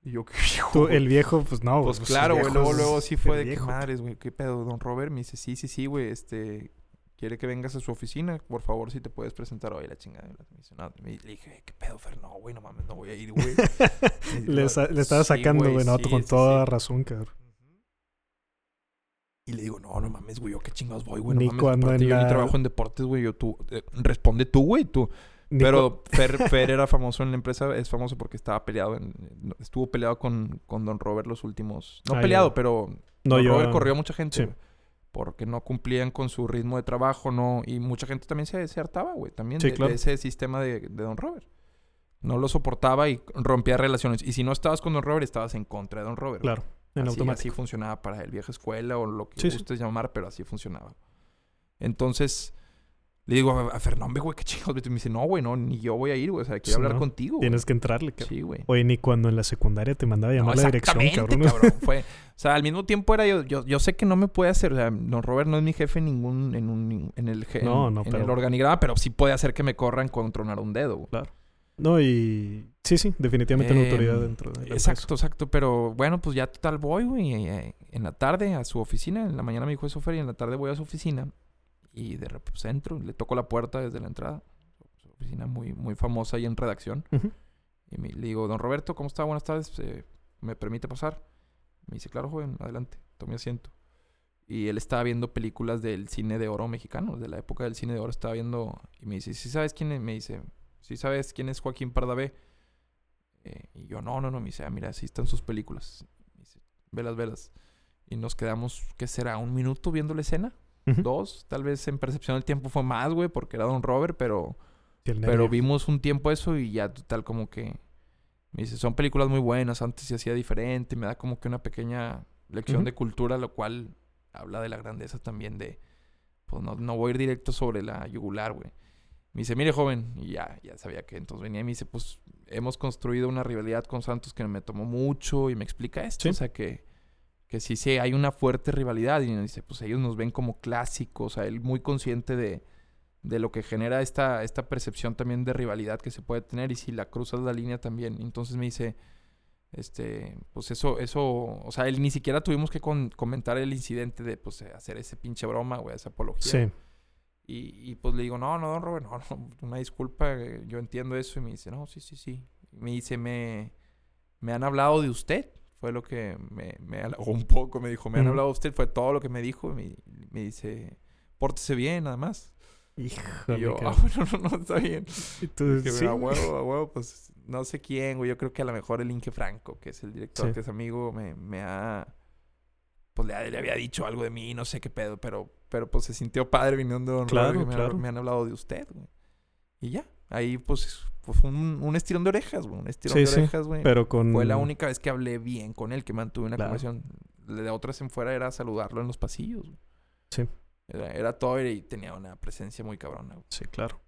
Y yo, ¿qué viejo? Tú, güey?" el viejo, pues no. Pues el claro, güey. Luego, luego sí fue de madres, güey. ¿Qué pedo, don Robert? Me dice, sí, sí, sí, güey. Este, quiere que vengas a su oficina. Por favor, si te puedes presentar hoy la chingada. Me dice, no. Me- le dije, ¿qué pedo, Fer? No, güey, no mames, no voy a ir, güey. le, estaba Sí, sacando, güey, no, con sí, toda razón, cabrón. Y le digo, no, no mames, güey, yo qué chingados voy, güey. No Ni mames, cuando aparte en yo ni trabajo en deportes, güey. Yo tú, eh, responde tú, güey, tú. Ni Pero Fer, Fer era famoso en la empresa, es famoso porque estaba peleado, en- estuvo peleado con, con Don Robert los últimos... No Ah, ya. peleado, pero No, Don yo- Robert corrió a mucha gente, sí. porque no cumplían con su ritmo de trabajo, no, y mucha gente también se, se hartaba, güey, también Sí, de, ese sistema de, de Don Robert. No lo soportaba y rompía relaciones. Y si no estabas con Don Robert, estabas en contra de Don Robert. Claro, en así, automático. así funcionaba para el vieja escuela o lo que Sí, sí. gustes llamar, pero así funcionaba. Entonces, le digo a, a Fernando, güey, qué chingados. Y me dice, no, güey, no, ni yo voy a ir, güey. O sea, quiero Sí, hablar no. contigo. güey". Tienes que entrarle, cabrón. Sí, güey. Oye, ni cuando en la secundaria te mandaba a No, llamar la dirección, exactamente, cabrón. Fue, o sea, al mismo tiempo era yo, yo, yo sé que no me puede hacer, o sea, don Robert no es mi jefe en ningún, en un, en el, No, en, no, en pero- el organigrama, pero sí puede hacer que me corran con tronar un dedo, güey. No, y... Sí, sí, definitivamente una Em, autoridad dentro de la Exacto, exacto. Pero bueno, pues ya total voy, güey. eh, En la tarde a su oficina. En la mañana me dijo eso, Fer, y en la tarde voy a su oficina. Y de repente pues, entro, le toco la puerta desde la entrada. Su oficina muy, muy famosa ahí en redacción. Y me- le digo, don Roberto, ¿cómo está? Buenas tardes. eh, ¿Me permite pasar? Me dice, claro, joven, adelante, tome asiento. Y él estaba viendo películas del cine de oro mexicano, de la época del cine de oro. Estaba viendo y me dice, ¿sí sabes quién es? Me dice, ¿sí sabes quién es Joaquín Pardavé? Eh, y yo, no, no, no. Me dice, ah, mira, así están sus películas. Me dice, velas, velas. Y nos quedamos, ¿qué será? ¿Un minuto viendo la escena? ¿Dos? Tal vez en percepción del tiempo fue más, güey, porque era Don Robert, pero... Pero vimos un tiempo eso y ya total como que... Me dice, son películas muy buenas, antes se hacía diferente, me da como que una pequeña lección de cultura, lo cual habla de la grandeza también de... Pues no, no voy a ir directo sobre la yugular, güey. Me dice, mire joven, y ya, ya sabía que entonces venía y me dice, pues hemos construido una rivalidad con Santos que me tomó mucho y me explica esto, Sí. o sea que, que sí, sí, hay una fuerte rivalidad y me dice, pues ellos nos ven como clásicos, o sea, él muy consciente de, de lo que genera esta, esta percepción también de rivalidad que se puede tener y si la cruzas la línea también. Entonces me dice, este, pues eso, eso, o sea, él ni siquiera tuvimos que con- comentar el incidente de, pues, hacer ese pinche broma, güey, esa apología. Sí. Y, y, pues le digo, no, no, don Robert, no, no, una disculpa, eh, yo entiendo eso. Y me dice, no, sí, sí, sí. Y me dice, me, me han hablado de usted. Fue lo que me, me halagó un poco. Me dijo, me han hablado de usted. Fue todo lo que me dijo. Y me, me dice, pórtese bien, nada más. Híjole, y yo, ah, bueno, no, no, está bien. Y tú, Que sí, a huevo, a huevo, pues no sé quién, güey. Yo creo que a lo mejor el Inge Franco, que es el director, Sí. que es amigo, me, me ha. Pues le, le había dicho algo de mí, no sé qué pedo, pero, pero pues se sintió padre viniendo de Don Claro, que me, han hablado de usted, güey. Y ya, ahí pues, pues un, un estirón de orejas, güey. Un estirón Sí, de sí, orejas, güey. Pero con... Fue la única vez que hablé bien con él, que mantuve una Claro. conversación. De otras en fuera era saludarlo en los pasillos. güey. Sí. Era, era todo y tenía una presencia muy cabrona, güey. Sí, claro.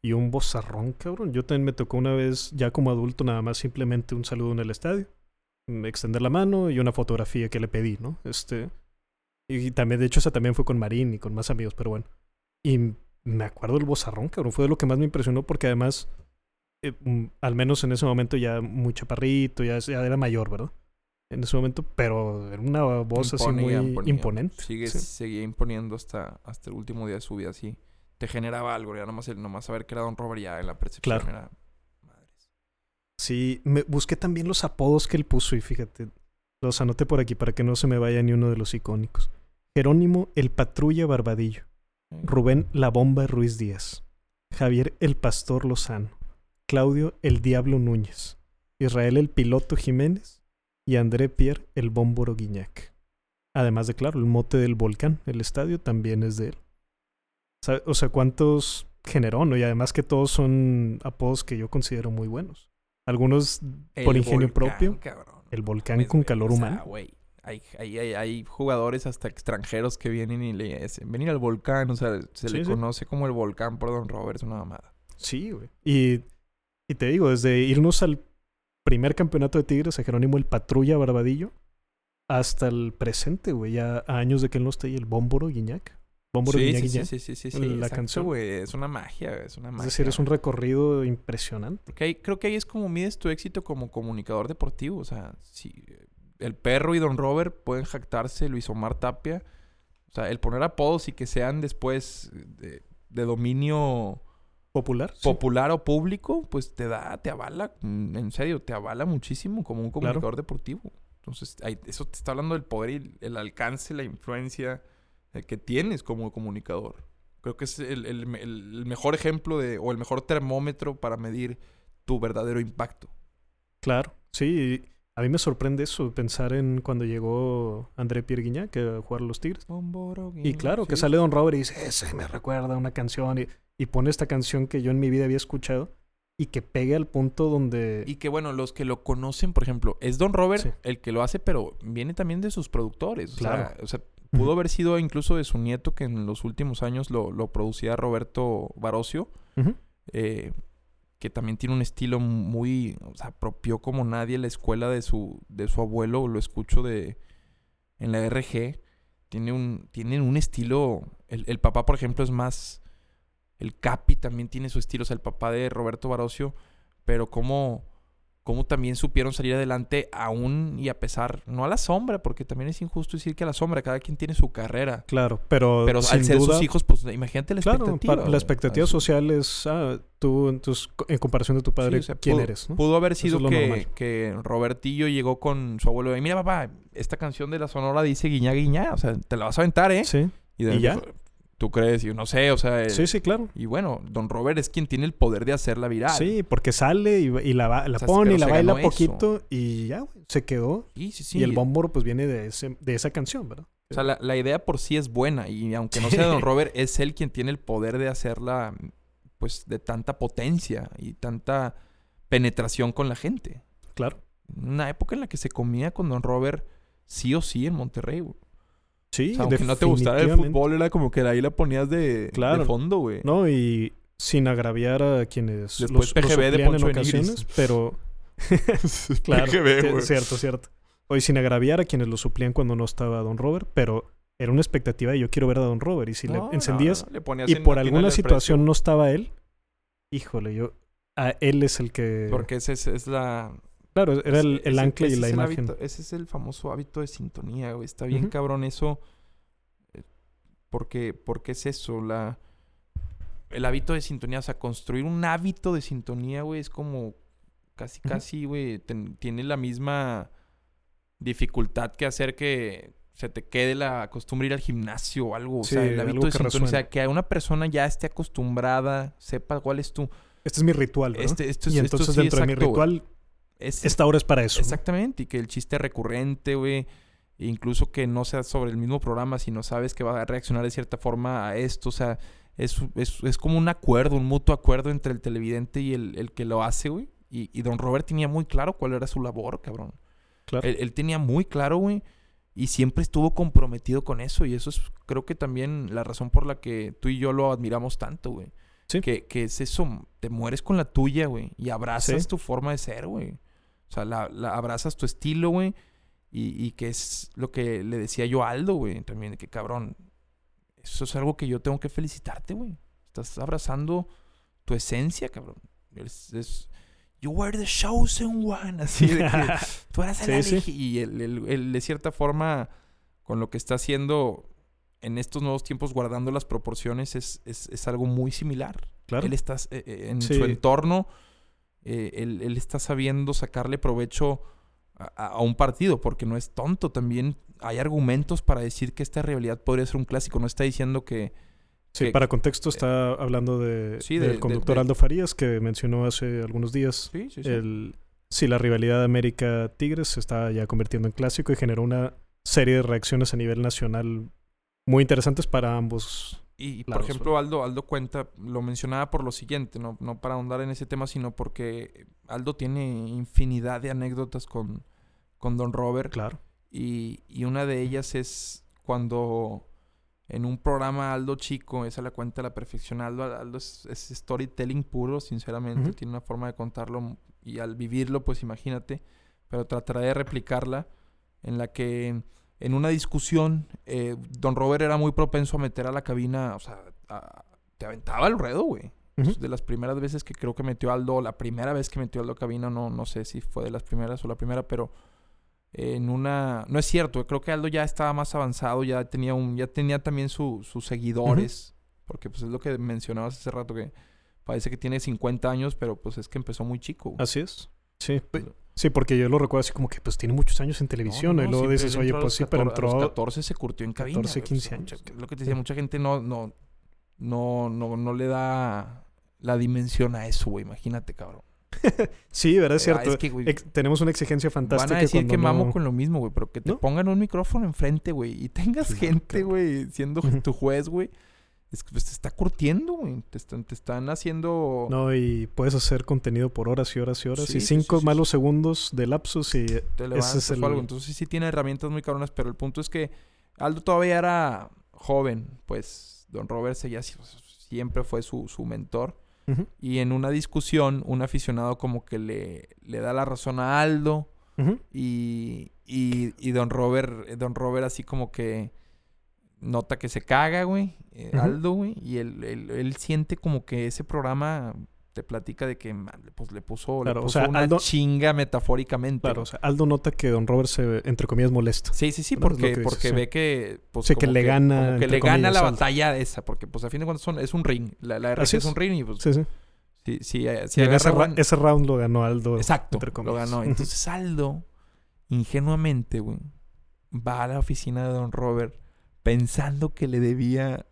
Y un bozarrón, cabrón. Yo también me tocó una vez, ya como adulto, nada más simplemente un saludo en el estadio. Mm, Extender la mano y una fotografía que le pedí, ¿no? Este. Y también, de hecho, esa también fue con Marín y con más amigos, pero bueno. Y me acuerdo del bozarrón, cabrón. Fue de lo que más me impresionó porque además, eh, mm, al menos en ese momento ya muy chaparrito, ya, ya era mayor, ¿verdad? En ese momento, pero era una voz así Imponía, muy imponía. imponente. Sigue, Sí. Seguía imponiendo hasta, hasta el último día de su vida, así. Te generaba algo, ya nomás, el, nomás saber que era Don Robert ya en la percepción Claro. era... Sí, me busqué también los apodos que él puso y fíjate, los anoté por aquí para que no se me vaya ni uno de los icónicos. Jerónimo el Patrulla Barbadillo, Rubén la Bomba Ruiz Díaz, Javier el Pastor Lozano, Claudio el Diablo Núñez, Israel el Piloto Jiménez y André Pierre el Bómboro Guiñac. Además de, claro, el mote del volcán, el estadio también es de él. O sea, ¿cuántos generó, no? Y además que todos son apodos que yo considero muy buenos. Algunos por ingenio volcán, propio. cabrón. El volcán con calor o sea, humano. hay, hay, hay, hay jugadores hasta extranjeros que vienen y le dicen, venir al volcán, o sea, se Sí, le sí. conoce como el volcán por Don Robert, es una mamada. Sí, güey. Y, y te digo, desde irnos al primer campeonato de Tigres, a Jerónimo el Patrulla Barbadillo, hasta el presente, güey, ya a años de que él no esté ahí, el Bómboro Guiñac. Bómboro Sí, Guiñac sí, sí, sí, sí, sí, sí, La exacto, canción. güey, es una magia, es una Es magia. decir, es un recorrido impresionante. Porque ahí, creo que ahí es como mides tu éxito como comunicador deportivo. O sea, si el perro y Don Robert pueden jactarse, Luis Omar Tapia. O sea, el poner apodos y que sean después de, de dominio Popular. sí. popular o público, pues te da, te avala, mm, en serio, te avala muchísimo como un comunicador deportivo. Entonces, ahí- eso te está hablando del poder y el, alcance, la influencia eh, que tienes como comunicador. Creo que es el, el me- el mejor ejemplo de, o el mejor termómetro para medir tu verdadero impacto. Claro, sí. A mí me sorprende eso, pensar en cuando llegó André Pierre Guiñac a jugar a los Tigres. Y claro, que sale Don Robert y dice, ese me recuerda una canción. Y, y pone esta canción que yo en mi vida había escuchado y que pegue al punto donde... Y que bueno, los que lo conocen, por ejemplo, es Don Robert Sí. el que lo hace, pero viene también de sus productores. O Claro. sea, o sea, pudo haber sido incluso de su nieto, que en los últimos años lo, lo producía Roberto Barocio, eh, que también tiene un estilo muy, o sea, propio como nadie la escuela de su, de su abuelo, lo escucho de en la RG. Tiene un, tienen un estilo. El, el papá, por ejemplo, es más. El Capi también tiene su estilo. O sea, el papá de Roberto Barocio. Pero cómo, cómo también supieron salir adelante aún y a pesar. No a la sombra, porque también es injusto decir que a la sombra. Cada quien tiene su carrera. Claro, pero, Pero sin al ser duda, sus hijos, pues imagínate la claro, expectativa. para- la expectativa social es, ah, tú, en comparación de tu padre, Sí, o sea, ¿quién pudo- eres? no? Pudo haber sido es que, Robertillo llegó con su abuelo y mira papá, esta canción de la Sonora dice guiña guiña, o sea, te la vas a aventar, ¿eh? Sí, de- ¿Y ya? ¿Tú crees? Y yo no sé, o sea, sí, sí, claro. y bueno, Don Robert es quien tiene el poder de hacerla viral. Sí, porque sale y, y la, va- la O sea, pone y la baila eso. poquito y ya, güey, se quedó. sí, sí. sí. Y el bómboro pues viene de, ese, de esa canción, ¿verdad? O sea, la, la idea por sí es buena y aunque no sea Don Robert, es él quien tiene el poder de hacerla, pues, de tanta potencia y tanta penetración con la gente. Claro. Una época en la que se comía con Don Robert sí o sí en Monterrey, güey. Sí, O sea, aunque no te gustara el fútbol, era como que ahí la ponías de, Claro. de fondo, güey. No, y sin agraviar a quienes Después los, de en ocasiones, pero claro, PGB, cierto, cierto. Hoy sin agraviar a quienes lo suplían cuando no estaba Don Robert, pero era una expectativa de yo quiero ver a Don Robert y si No, le encendías no, le ponías y por alguna al situación precio, no estaba él, híjole, yo a él es el que Porque ese es, es la... claro, era el, ese- el ancla y la imagen. hábito- ese es el famoso hábito de sintonía, güey. Está bien cabrón eso. eh, Porque, porque es eso, la... El hábito de sintonía, o sea, construir un hábito de sintonía, güey, es como casi, casi, güey, ten- tiene la misma dificultad que hacer que se te quede la costumbre ir al gimnasio o algo. O sea, el hábito de sintonía, o sea, que una persona ya esté acostumbrada, sepa cuál es tu... Este es mi ritual, ¿verdad? Este, esto es, y esto entonces sí, dentro de mi ritual Es- esta hora es para eso. Exactamente, y que el chiste recurrente, güey. Incluso que no sea sobre el mismo programa, sino sabes que va a reaccionar de cierta forma a esto. O sea, es, es, es como un acuerdo, un mutuo acuerdo entre el televidente y el, el que lo hace, güey. Y, y Don Robert tenía muy claro cuál era su labor, cabrón. Claro. Él, él tenía muy claro, güey. Y siempre estuvo comprometido con eso. Y eso es, creo que también la razón por la que tú y yo lo admiramos tanto, güey. Sí. Que, que es eso, te mueres con la tuya, güey. Y abrazas Sí. tu forma de ser, güey. O sea, la, la- abrazas tu estilo, güey. Y, y que es lo que le decía yo a Aldo, güey. También, que cabrón, eso es algo que yo tengo que felicitarte, güey. Estás abrazando tu esencia, cabrón. Es, es- you were the chosen one. Así de que tú eras el Sí, Y él, él- él, de cierta forma, con lo que está haciendo en estos nuevos tiempos, guardando las proporciones, es, es, es algo muy similar. claro. Él está eh, eh, en Sí. su entorno, eh, él, él está sabiendo sacarle provecho a, un partido, porque no es tonto. También hay argumentos para decir que esta rivalidad podría ser un clásico. No está diciendo que... Sí, que- para contexto está hablando de, Sí, de- del de- conductor de- Aldo Farías que mencionó hace algunos días Sí, sí, sí. el si la rivalidad América-Tigres se está ya convirtiendo en clásico y generó una serie de reacciones a nivel nacional muy interesantes para ambos. Y, por ejemplo, Aldo, Aldo cuenta, lo mencionaba por lo siguiente, no, no para ahondar en ese tema, sino porque Aldo tiene infinidad de anécdotas con, con Don Robert. Claro. Y, y una de ellas es cuando en un programa Aldo Chico, esa la cuenta la perfección. Aldo, Aldo es, es storytelling puro, sinceramente. Tiene una forma de contarlo y al vivirlo, pues imagínate. Pero trataré de replicarla en la que en una discusión eh, Don Robert era muy propenso a meter a la cabina, o sea, a- te aventaba el ruedo, güey. Ujú. Es De las primeras veces que creo que metió Aldo, la primera vez que metió Aldo a cabina, no, no sé si fue de las primeras o la primera, pero en una... No es cierto, creo que Aldo ya estaba más avanzado, ya tenía un ya tenía también su- sus seguidores, porque pues es lo que mencionabas hace rato, que parece que tiene 50 años, pero pues es que empezó muy chico. güey. Así es. Sí, pe- Pues, sí, porque yo lo recuerdo así como que pues tiene muchos años en televisión no, y no, luego siempre dices, oye, entró pues sí, pero 14 A entró... los 14 se curtió en cabina. 14, güey, 15 pues, años, cabrón. lo que te decía, mucha gente no, no, no, no, no le da la dimensión a eso, güey. Imagínate, cabrón. Sí, ¿verdad? Es Ah, cierto. es que, güey, Ex- tenemos una exigencia fantástica Van a decir que mamo no- con lo mismo, güey, pero que te ¿No? pongan un micrófono enfrente, güey, y tengas Claro, gente, güey, siendo tu juez, güey. Es que pues, te está curtiendo, güey. Te están, te están haciendo. No, y puedes hacer contenido por horas y horas y horas. Sí, y cinco sí, sí, malos segundos de lapsus y... te levantas es el- algo. Entonces sí tiene herramientas muy cabronas, pero el punto es que Aldo todavía era joven, pues Don Robert seguía, siempre fue su, su mentor. Y en una discusión, un aficionado como que le, le da la razón a Aldo y, y, y Don Robert, Don Robert así como que nota que se caga, güey, eh. Aldo, güey, y él, él, él siente como que ese programa te platica de que man, pues le puso, Claro, le o sea, una Aldo- chinga metafóricamente. Claro, o sea, Aldo nota que Don Robert se, entre comillas, molesta. Sí, sí, sí, porque, dices, porque sí. ve que... Pues, Sí, que le gana, como que le gana la Aldo. batalla esa, porque pues a fin de cuentas son, es un ring. La, la Así es. es. un ring y pues... Sí, sí. Sí, sí, eh, si Y en ese, ra- round lo ganó Aldo. Exacto, entre lo ganó. Entonces Aldo, ingenuamente, güey, va a la oficina de Don Robert pensando que le debía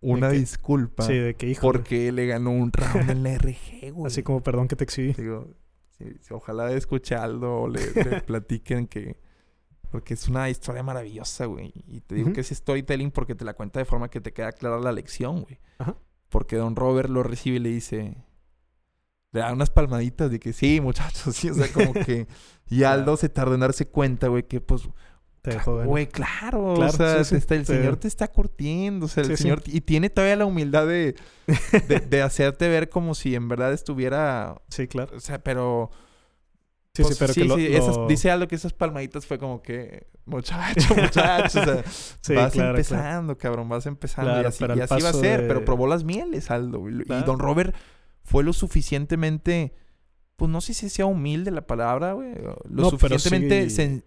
una que- disculpa Sí, de que hijo. porque le ganó un round en la RG, güey. Así como perdón que te exhibí. Digo, sí, sí, ojalá escuche a Aldo o le, le platiquen que... Porque es una historia maravillosa, güey. Y te digo que es storytelling porque te la cuenta de forma que te queda clara la lección, güey. Ajá. Porque Don Robert lo recibe y le dice... Le da unas palmaditas de que sí, muchachos, sí. O sea, como que... Y Aldo se tarda en darse cuenta, güey, que pues... Te dejó. Güey, claro, Claro, o sea, sí, sí, está- el señor te está curtiendo, o sea, el señor... Y tiene todavía la humildad de, de, de hacerte ver como si en verdad estuviera... Sí, claro. O sea, pero... Sí, Pues, sí, pero sí, que lo, lo- dice algo que esas palmaditas fue como que, muchacho, muchacho, o sea, Sí, vas claro, empezando, cabrón, vas empezando. y Claro, así, pero y así va a ser, de- pero probó las mieles, Aldo. Y, y. Don Robert fue lo suficientemente, pues no sé si sea humilde la palabra, güey, lo No, pero suficientemente, sí- sen-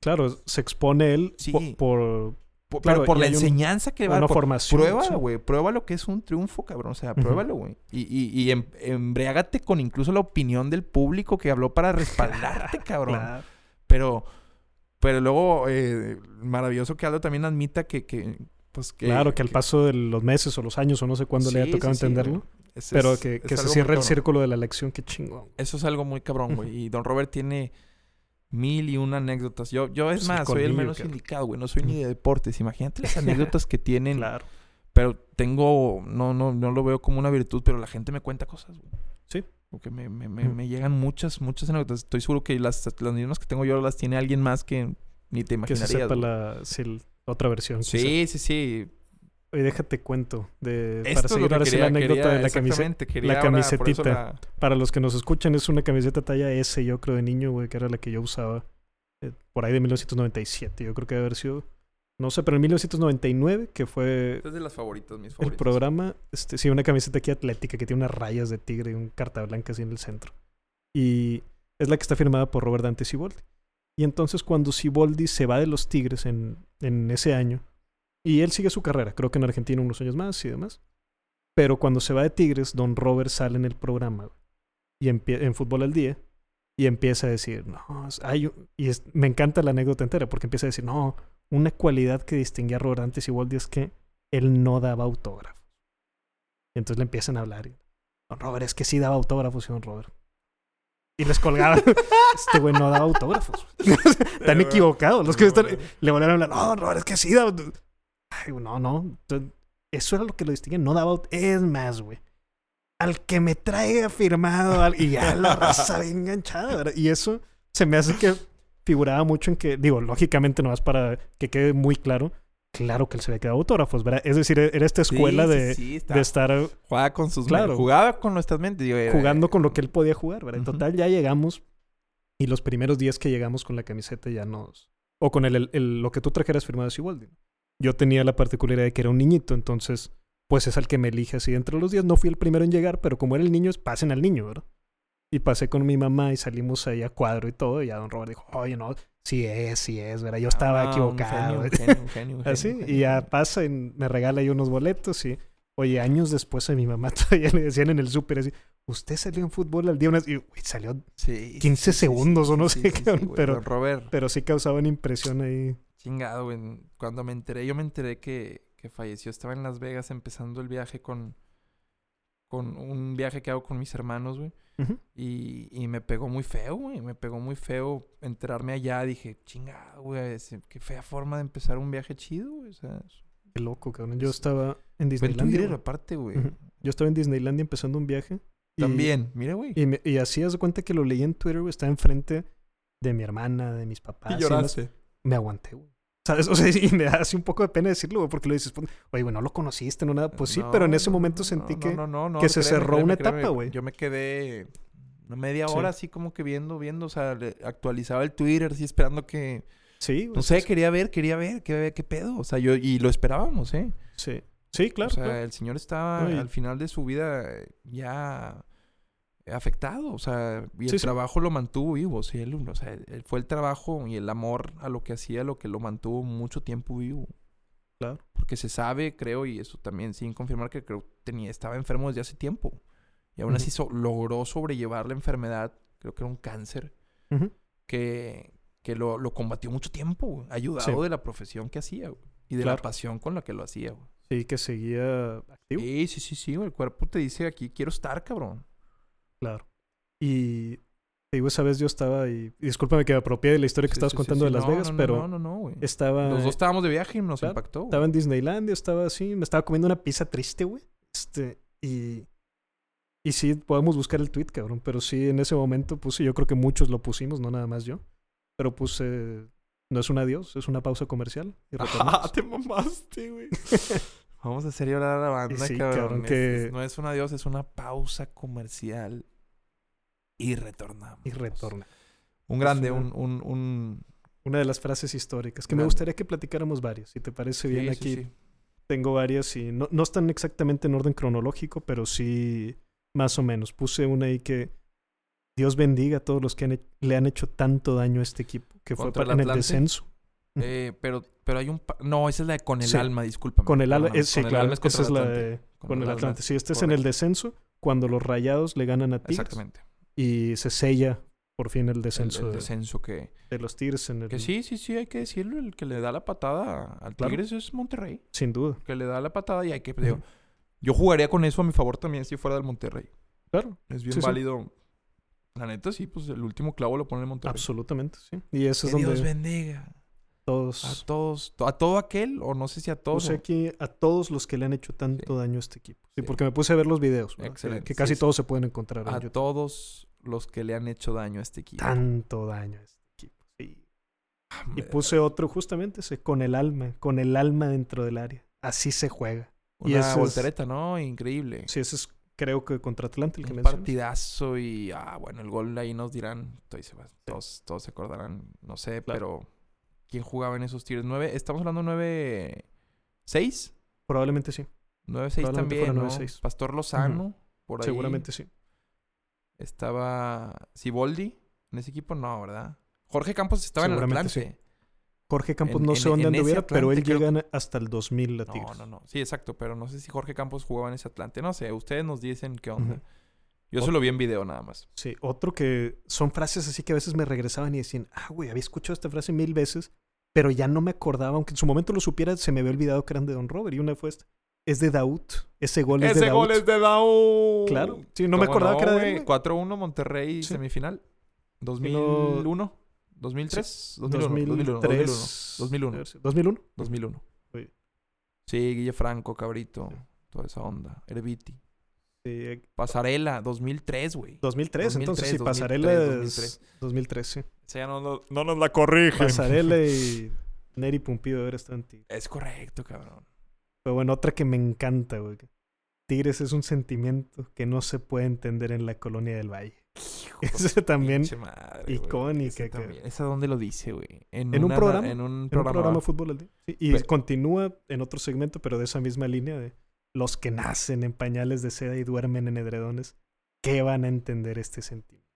Claro, se expone él Sí. po- por, po- claro, pero por la un- enseñanza que va por- formación. Prueba, sí. güey, prueba lo que es un triunfo, cabrón, o sea, pruébalo, güey. Y, y, y em- embriágate con incluso la opinión del público que habló para respaldarte, cabrón. Claro. Pero, pero luego, eh, maravilloso que Aldo también admita que, que pues que... Claro, que al paso de los meses o los años o no sé cuándo le haya Sí, tocado sí, sí, entenderlo. Es- pero es- que, es que se cierre el círculo de la lección, qué chingón. Eso es algo muy cabrón, güey. Y Don Robert tiene mil y una anécdotas. Yo, yo es más, soy el menos indicado, güey. No soy ni de deportes. Imagínate las anécdotas que tienen. Claro. Pero tengo, no, no, no lo veo como una virtud, pero la gente me cuenta cosas, güey. Sí. Porque me, me, me, Ujú. me llegan muchas, muchas anécdotas. Estoy seguro que las, las mismas que tengo yo las tiene alguien más que ni te Que se imaginarías. sepa la, el- otra versión. quizá. Sí, sí, sí. Oye, déjate cuento. De, Esto para seguir que ahora sí quería- la anécdota quería- de la camiseta. la ahora, camisetita. la- Para los que nos escuchan, es una camiseta talla S, yo creo, de niño, güey, que era la que yo usaba. eh, por ahí de 1997, yo creo que debe haber sido. No sé, pero en 1999, que fue es de las favoritas, mis el favoritas. programa, este, sí, una camiseta aquí atlética que tiene unas rayas de tigre y un carta blanca así en el centro. Y es la que está firmada por Robert Dante Siboldi. Y entonces cuando Siboldi se va de los Tigres en, en ese año, y él sigue su carrera, creo que en Argentina unos años más y demás, pero cuando se va de Tigres, Don Robert sale en el programa. y empie- en fútbol al día y empieza a decir, no, hay un-" y es- me encanta la anécdota entera porque empieza a decir, no, una cualidad que distinguía a Robert antes y Waldi es que él no daba autógrafos. Y entonces le empiezan a hablar. Y, don Robert, es que sí daba autógrafos, sí, don Robert. Y les colgaban. este güey no daba autógrafos. Están equivocados. Los que están, le volvieron a hablar, no, don Robert, es que sí daba. Ay, no, no. Eso era lo que lo distinguía. No daba Es más, güey. Al que me traiga firmado. al- Y ya la raza bien enganchada, ¿verdad? Y eso se me hace que figuraba mucho en que, digo, lógicamente no es para que quede muy claro. Claro que él se había quedado autógrafos, ¿verdad? Es decir, era esta escuela Sí, de, sí, está- de estar Jugaba con sus Claro. Jugaba con nuestras mentes. jugando con lo que él podía jugar, ¿verdad? En Ujú. total, ya llegamos. Y los primeros días que llegamos con la camiseta ya nos. O con el, el- el- lo que tú trajeras firmado es igual. Yo tenía la particularidad de que era un niñito, entonces, pues es al que me elige así entre los días. No fui el primero en llegar, pero como era el niño, pasen al niño, ¿verdad? Y pasé con mi mamá y salimos ahí a cuadro y todo. Y ya don Robert dijo, oye, no, sí es, sí es, ¿verdad? Yo estaba Ah, equivocado. un genio, un genio, un Así, genio, y ya pasa y me regala ahí unos boletos y, oye, años después a mi mamá todavía le decían en el súper así, usted salió en fútbol al día unas... Y, salió, Sí, sí, 15 sí, segundos sí, o no sé qué, pero- Robert, pero sí causaban impresión ahí. Chingado, güey. Cuando me enteré, yo me enteré que, que falleció. Estaba en Las Vegas empezando el viaje con... Con un viaje que hago con mis hermanos, güey. Y, y me pegó muy feo, güey. Me pegó muy feo enterarme allá. Dije, chingado, güey. Qué fea forma de empezar un viaje chido, güey. O sea, Qué loco, cabrón. Yo estaba en Disneylandia. Twitter, aparte, güey. Yo estaba en Disneylandia empezando un viaje. y- También, mira, güey. Y, me- y así haz de cuenta que lo leí en Twitter, güey. Estaba enfrente de mi hermana, de mis papás. y más- me aguanté, güey. ¿Sabes? O sea, y me da así un poco de pena decirlo, güey, porque lo dices, pues, oye, güey, no lo conociste, no nada. Pues sí, No, pero en ese no, no, momento no, sentí no, que. no, no, no, que se créeme, cerró créeme, una créeme. etapa, güey. Yo me quedé una media Sí. hora así como que viendo, viendo, o sea, actualizaba el Twitter así esperando que, Sí, no güey, sé, sí, quería ver, quería ver, qué, qué pedo, o sea, yo, y lo esperábamos, ¿eh? Sí, sí, claro. o sea, claro. el señor estaba No, al final de su vida ya afectado, o sea, y el Sí, sí. trabajo lo mantuvo vivo, sí, él, o sea, él- fue el trabajo y el amor a lo que hacía lo que lo mantuvo mucho tiempo vivo. Claro. Porque se sabe, creo, y eso también sin confirmar que creo tenía, estaba enfermo desde hace tiempo. Y aún así so- logró sobrellevar la enfermedad, creo que era un cáncer, que, que lo, lo combatió mucho tiempo, ayudado Sí. de la profesión que hacía, güey, y de Claro. la pasión con la que lo hacía, güey. Sí, que seguía activo. Sí, sí, sí, sí, el cuerpo te dice aquí quiero estar, cabrón. Claro. Y te digo, esa vez yo estaba y, y discúlpame que me apropié de la historia que Sí, estabas sí, contando sí. de Las No, Vegas, no, pero No, no, no, güey. estaba, Los dos estábamos de viaje y nos impactó. güey. estaba en Disneylandia, estaba así, me estaba comiendo una pizza triste, güey. Este, y, y sí, podemos buscar el tweet, cabrón, pero sí, en ese momento puse, yo creo que muchos lo pusimos, no nada más yo, pero puse, no es un adiós, es una pausa comercial. Y. Ah, te mamaste, güey. Vamos a hacer llorar a la banda, sí, cabrón. que- no es un adiós, es una pausa comercial. Y retornamos. y retorna. Un grande, una- un, un, un... Una de las frases históricas, que me gustaría que platicáramos varias, si te parece bien Sí, aquí. sí. Tengo varias y no, no están exactamente en orden cronológico, pero sí más o menos. Puse una ahí que Dios bendiga a todos los que han le han hecho tanto daño a este equipo, que fue ¿Contra pa- el en el Atlante? descenso. Eh, pero, pero hay un... No, esa es la de con el Sí. alma, discúlpame. Con el alma, sí, con el claro, alma es contra esa es la Atlante. de Con con el alma, Atlante. Sí, este es en el descenso, cuando los rayados le ganan a Tigres Exactamente. Y se sella por fin el descenso, el de- descenso que... de, los Tigres en el... Que sí, sí, sí, hay que decirlo. El que le da la patada al Claro. Tigres es Monterrey. Sin duda. Que le da la patada y hay que... Digo, Yo jugaría con eso a mi favor también si fuera del Monterrey. Claro, Es bien Sí, sí. válido. La neta, sí, pues el último clavo lo pone el Monterrey. absolutamente, sí. Y eso Que es donde Dios bendiga todos... a todos, a todo aquel, o no sé si a todos. Puse o- aquí a todos los que le han hecho tanto Sí. daño a este equipo. Sí, porque me puse a ver los videos. Excelente, Que casi todos se pueden encontrar en a YouTube. todos los que le han hecho daño a este equipo. Tanto daño a este equipo. Sí. Y puse otro justamente ese, con el alma, con el alma dentro del área. Así se juega. y Una es- voltereta, ¿no? Increíble. Sí, ese es creo que contra Atlante el que un mencionas. partidazo y, ah, bueno, el gol ahí nos dirán, todos, todos se acordarán, no sé, Claro. pero ¿quién jugaba en esos tiros? ¿Nueve? ¿Estamos hablando nueve, seis? Probablemente sí. Nueve, seis Probablemente también, fuera ¿no? 9-6. Pastor Lozano, por ahí. Seguramente sí. Estaba Siboldi en ese equipo, no, ¿verdad? Jorge Campos estaba en el Atlante. Jorge Campos En- no sé dónde en anduviera, pero él creo llega hasta el 2000 a No, Tigres. no, no. Sí, exacto, pero no sé si Jorge Campos jugaba en ese Atlante. No sé, ustedes nos dicen qué onda. Yo solo vi en video nada más. Sí, otro que son frases así que a veces me regresaban y decían, ah, güey, había escuchado esta frase mil veces, pero ya no me acordaba, aunque en su momento lo supiera, se me había olvidado que eran de Don Robert. Y una fue esta. Es de Daud. Ese gol es de Ese Daud. gol es de Daú. Claro. Sí, no me acordaba que era de él, güey. 4-1 Monterrey Sí. semifinal. Y 2001. 2003. 2001. 2003. 2001. 2001. 2001. Sí. Sí, Guille Franco, Cabrito. Toda esa onda. Herbiti. Sí, Pasarela, 2003, güey. 2003, entonces sí, 2003, Pasarela 2003. es 2003, sí. Esa ya no, no- no nos la corrige. Pasarela y Neri Pumpido ahora están en Tigres. Es correcto, cabrón. Pero bueno, otra que me encanta, güey. Tigres es un sentimiento que no se puede entender en la colonia del Valle. Hijo Ese también madre, icónica, cabrón. también. ¿Esa dónde lo dice, güey? En un una- programa, En un En un programa. de fútbol al día. Sí, y continúa en otro segmento, pero de esa misma línea de los que nacen en pañales de seda y duermen en edredones. ¿Qué van a entender este sentimiento?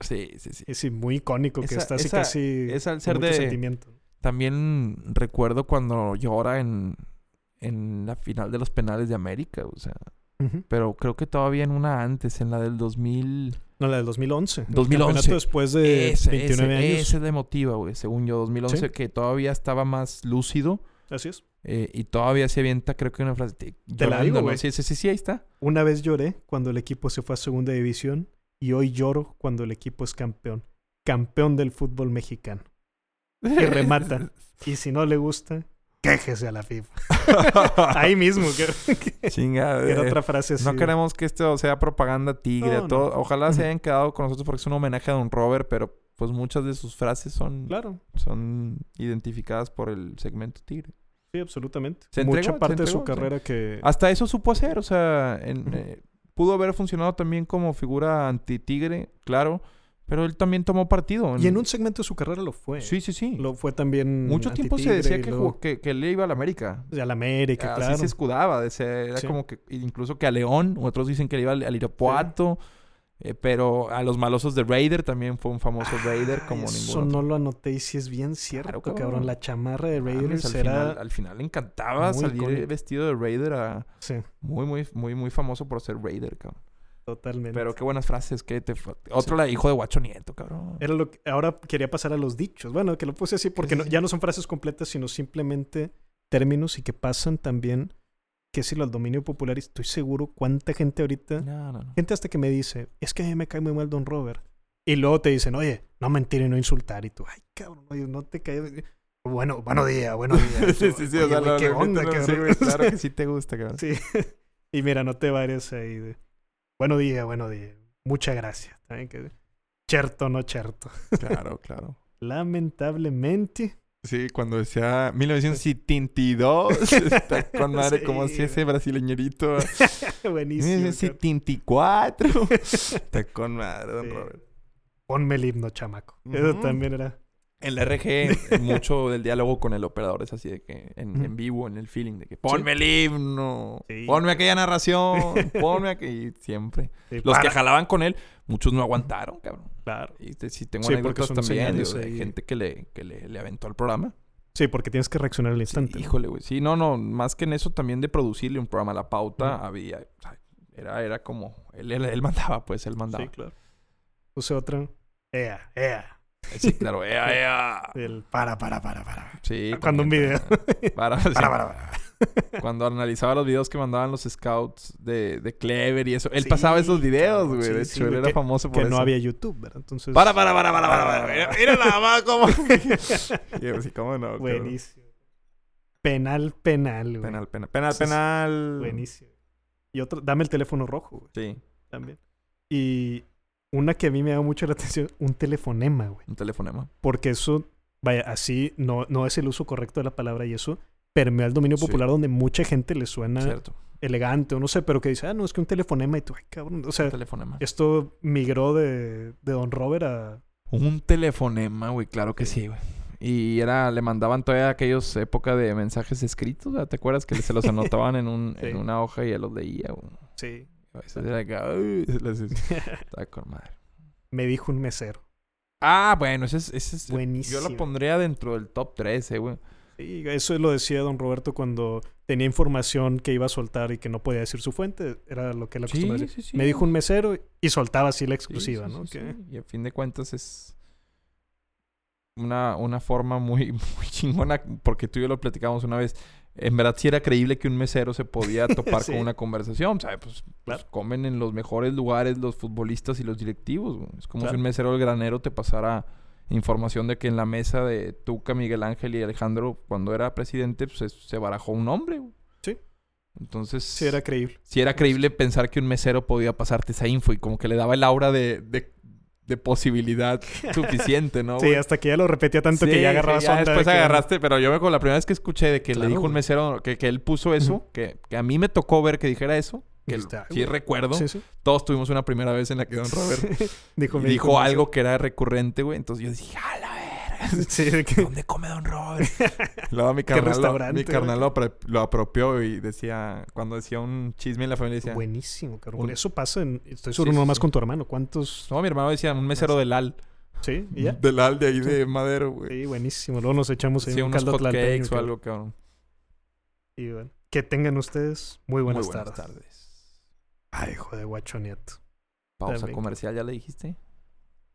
Sí, sí, sí. Es muy icónico que Esa- está así esa- casi es al ser de- sentimiento. También recuerdo cuando llora en, en la final de los penales de América, o sea. Pero creo que todavía en una antes, en la del 2000. No, la del 2011. el 2011. campeonato después de ese, 29 ese, años. ese de motiva, güey, según yo. 2011, Sí. que todavía estaba más lúcido. Así es. eh, y todavía se avienta, creo que una frase. Te, Te la digo, güey. Sí, sí, sí, sí, ahí está. Una vez lloré cuando el equipo se fue a segunda división y hoy lloro cuando el equipo es campeón. Campeón del fútbol mexicano. Y remata. Y si no le gusta, quéjese a la FIFA. Ahí mismo. Que, Chinga. era eh, otra frase así. No queremos que esto sea propaganda tigre. No, no. todo. Ojalá se hayan quedado con nosotros porque es un homenaje a Don Robert, pero pues muchas de sus frases son, Claro. son identificadas por el segmento tigre. Sí, absolutamente. Se Mucha entregó, se parte de su sí. carrera que... Hasta eso supo hacer, o sea, en- eh, pudo haber funcionado también como figura anti-tigre, claro, pero él también tomó partido. Y en un segmento de su carrera lo fue. Sí, sí, sí. Lo fue también. Mucho tiempo se decía que, jugó- que, que él iba a la América. A la América, Así claro. se escudaba. de ser- era Sí. como que incluso que a León, otros dicen que le iba al, al Irapuato, eh, pero a los malosos de Raider también fue un famoso Raider Ay, como Eso ningún no lo anoté y sí es bien cierto, Claro, cabrón. cabrón. La chamarra de Mames, Raiders al, era... final, al final le encantaba muy salir icónico. vestido de Raider a... Sí, Muy, muy, muy, muy famoso por ser Raider, cabrón. Totalmente. Pero qué buenas frases. Que te... Otro la hijo de Guacho Nieto, cabrón. Era lo que... Ahora quería pasar a los dichos. Bueno, que lo puse así porque Sí, no- sí. ya no son frases completas, sino simplemente términos y que pasan también, que si lo al dominio popular, y estoy seguro cuánta gente ahorita... No, no, no. Gente hasta que me dice, es que a mí me cae muy mal Don Robert. Y luego te dicen, oye, no mentir y no insultar. Y tú, ay, cabrón, oye, no te cae... Bueno, buenos días, buenos días. sí, sí, sí. Oye, o sea, lo- ¿qué onda, sí, cabrón? güey, claro que sí te gusta, cabrón. Sí. Y mira, no te varias ahí de. Buenos días, buenos días. Muchas gracias. También que- Cherto, no cherto. Claro, claro. Lamentablemente. Sí, cuando decía 1972, está con madre Sí, como si ese brasileñerito. Buenísimo. cabrón. 1974. Está con madre, don Sí. Robert. Ponme el himno, chamaco. Eso también era. En la RG, mucho del diálogo con el operador es así de que en, vivo, en el feeling, de que ponme el himno, Sí. ponme aquella narración, ponme aquella. Siempre. Sí, Los que jalaban con él, muchos no aguantaron, cabrón. Claro. Y te- sí tengo Sí, anécdotas también digo, de gente que le, que le, le aventó al programa. Sí, porque tienes que reaccionar al instante. híjole, güey. Sí, no, no. Más que en eso también de producirle un programa. La pauta había... o sea, Era, era como... Él, él, él mandaba, pues. Él mandaba. Sí, claro. Puse otra. Ea, ea. Sí, claro. ¡Ea, ea! El para, para, para, para. Sí. Cuando un video. Para, sí. Para, para, para. Cuando analizaba los videos que mandaban los scouts de, de Clever y eso. Él Sí, pasaba esos videos, güey. sí, de sí, hecho, él era que- famoso por Que eso. no había YouTube, ¿verdad? Entonces. Para, para, para, para, para, para. Mira, mira nada más cómo... Sí, ¿cómo no? Buenísimo. Penal, penal, güey. Penal, penal. Penal, penal. Buenísimo. Y otro, dame el teléfono rojo, güey, Sí. también. Y una que a mí me da mucho la atención, un telefonema, güey. Un telefonema. Porque eso, vaya, así no, no es el uso correcto de la palabra y eso permea el dominio Sí. popular donde mucha gente le suena Cierto. elegante o no sé, pero que dice, ah, no, es que un telefonema y tú, ay, cabrón. O sea, Un telefonema. esto migró de, de Don Robert a... Un telefonema, güey, claro que sí, güey. Y era, le mandaban todavía aquellos época de mensajes escritos. ¿te acuerdas? Que se los anotaban en, un, Sí. en una hoja y él los leía, güey. Sí. Me dijo un mesero. Ah, bueno, ese es, ese es- Buenísimo. Yo lo pondría dentro del top 13, güey. Sí, eso lo decía don Roberto cuando tenía información que iba a soltar y que no podía decir su fuente. Era lo que él Sí, acostumbraba a decir. sí, sí. Me dijo un mesero y soltaba así la Sí, exclusiva, sí, ¿no? sí, sí. Y a fin de cuentas es una, una forma muy, muy chingona, porque tú y yo lo platicamos una vez. En verdad sí era creíble que un mesero se podía topar Sí. con una conversación, ¿sabes? Pues, pues, comen en los mejores lugares los futbolistas y los directivos. güey. Es como Claro. si un mesero del granero te pasara información de que en la mesa de Tuca, Miguel Ángel y Alejandro, cuando era presidente, pues es- se barajó un nombre. güey. Sí. Entonces, Sí, era creíble. sí era creíble pensar que un mesero podía pasarte esa info y como que le daba el aura de, de, de posibilidad suficiente, ¿no? Sí, hasta que ya lo repetía tanto que ya agarrabas ya de después que- agarraste, pero yo me acuerdo la primera vez que escuché de que Claro, le dijo un mesero que, que él puso eso, que, que a mí me tocó ver que dijera eso, que Dijiste, "Ay, sí güey". recuerdo. Sí, sí. Todos tuvimos una primera vez en la que Don Robert dijo, algo que era recurrente, güey. Entonces yo dije, ¡a la verga! mesero. Sí, de que- ¿Dónde come Don Robert? Luego mi carnal, lo, mi carnal lo, apro- lo apropió y decía, cuando decía un chisme en la familia, decía, Buenísimo, cabrón. Un- eso pasa en... Estoy seguro sí, nomás sí. con tu hermano. ¿Cuántos...? no, mi hermano decía, un mesero del Al. Sí, y ya. Del Al de ahí de Madero, güey. Sí, buenísimo. Luego nos echamos ahí Decía un unos caldo cakes o algo, cabrón. Y bueno, que tengan ustedes muy buenas, Muy buenas tardes. tardes. Ay, hijo de guacho nieto. Pausa También. comercial, ¿ya le dijiste?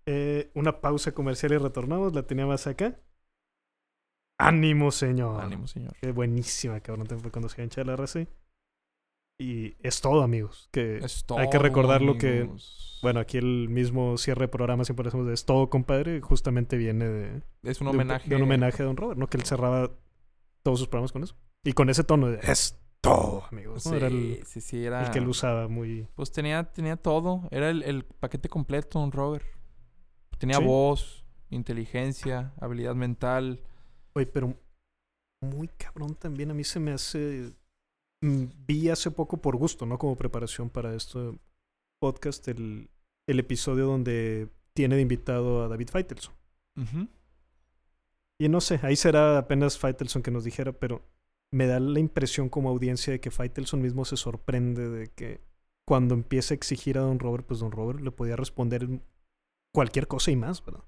Eh, una pausa comercial y retornamos. La tenía más acá. ¡Ánimo, señor! Ánimo, señor. Qué buenísima, cabrón. Fue cuando se hincha la RC. Y es todo, amigos. Que, Es hay que recordar lo que- bueno, aquí el mismo cierre de programa siempre decimos de es todo, compadre. Justamente viene de, es un de homenaje. de un homenaje a Don Robert, ¿no? Que él cerraba todos sus programas con eso. Y con ese tono de es todo, amigos. ¿no? Sí, Era el, sí, sí, era... el que él usaba muy... Pues tenía, tenía todo. Era el, el paquete completo, Don Robert. Tenía Sí. voz, inteligencia, habilidad mental. Oye, pero muy cabrón también. A mí se me hace. mm, Vi hace poco por gusto, ¿no? Como preparación para este podcast, el, el episodio donde tiene de invitado a David Feitelson. Y no sé, ahí será apenas Feitelson que nos dijera, pero me da la impresión como audiencia de que Feitelson mismo se sorprende de que cuando empieza a exigir a Don Robert, pues Don Robert le podía responder en cualquier cosa y más, ¿verdad?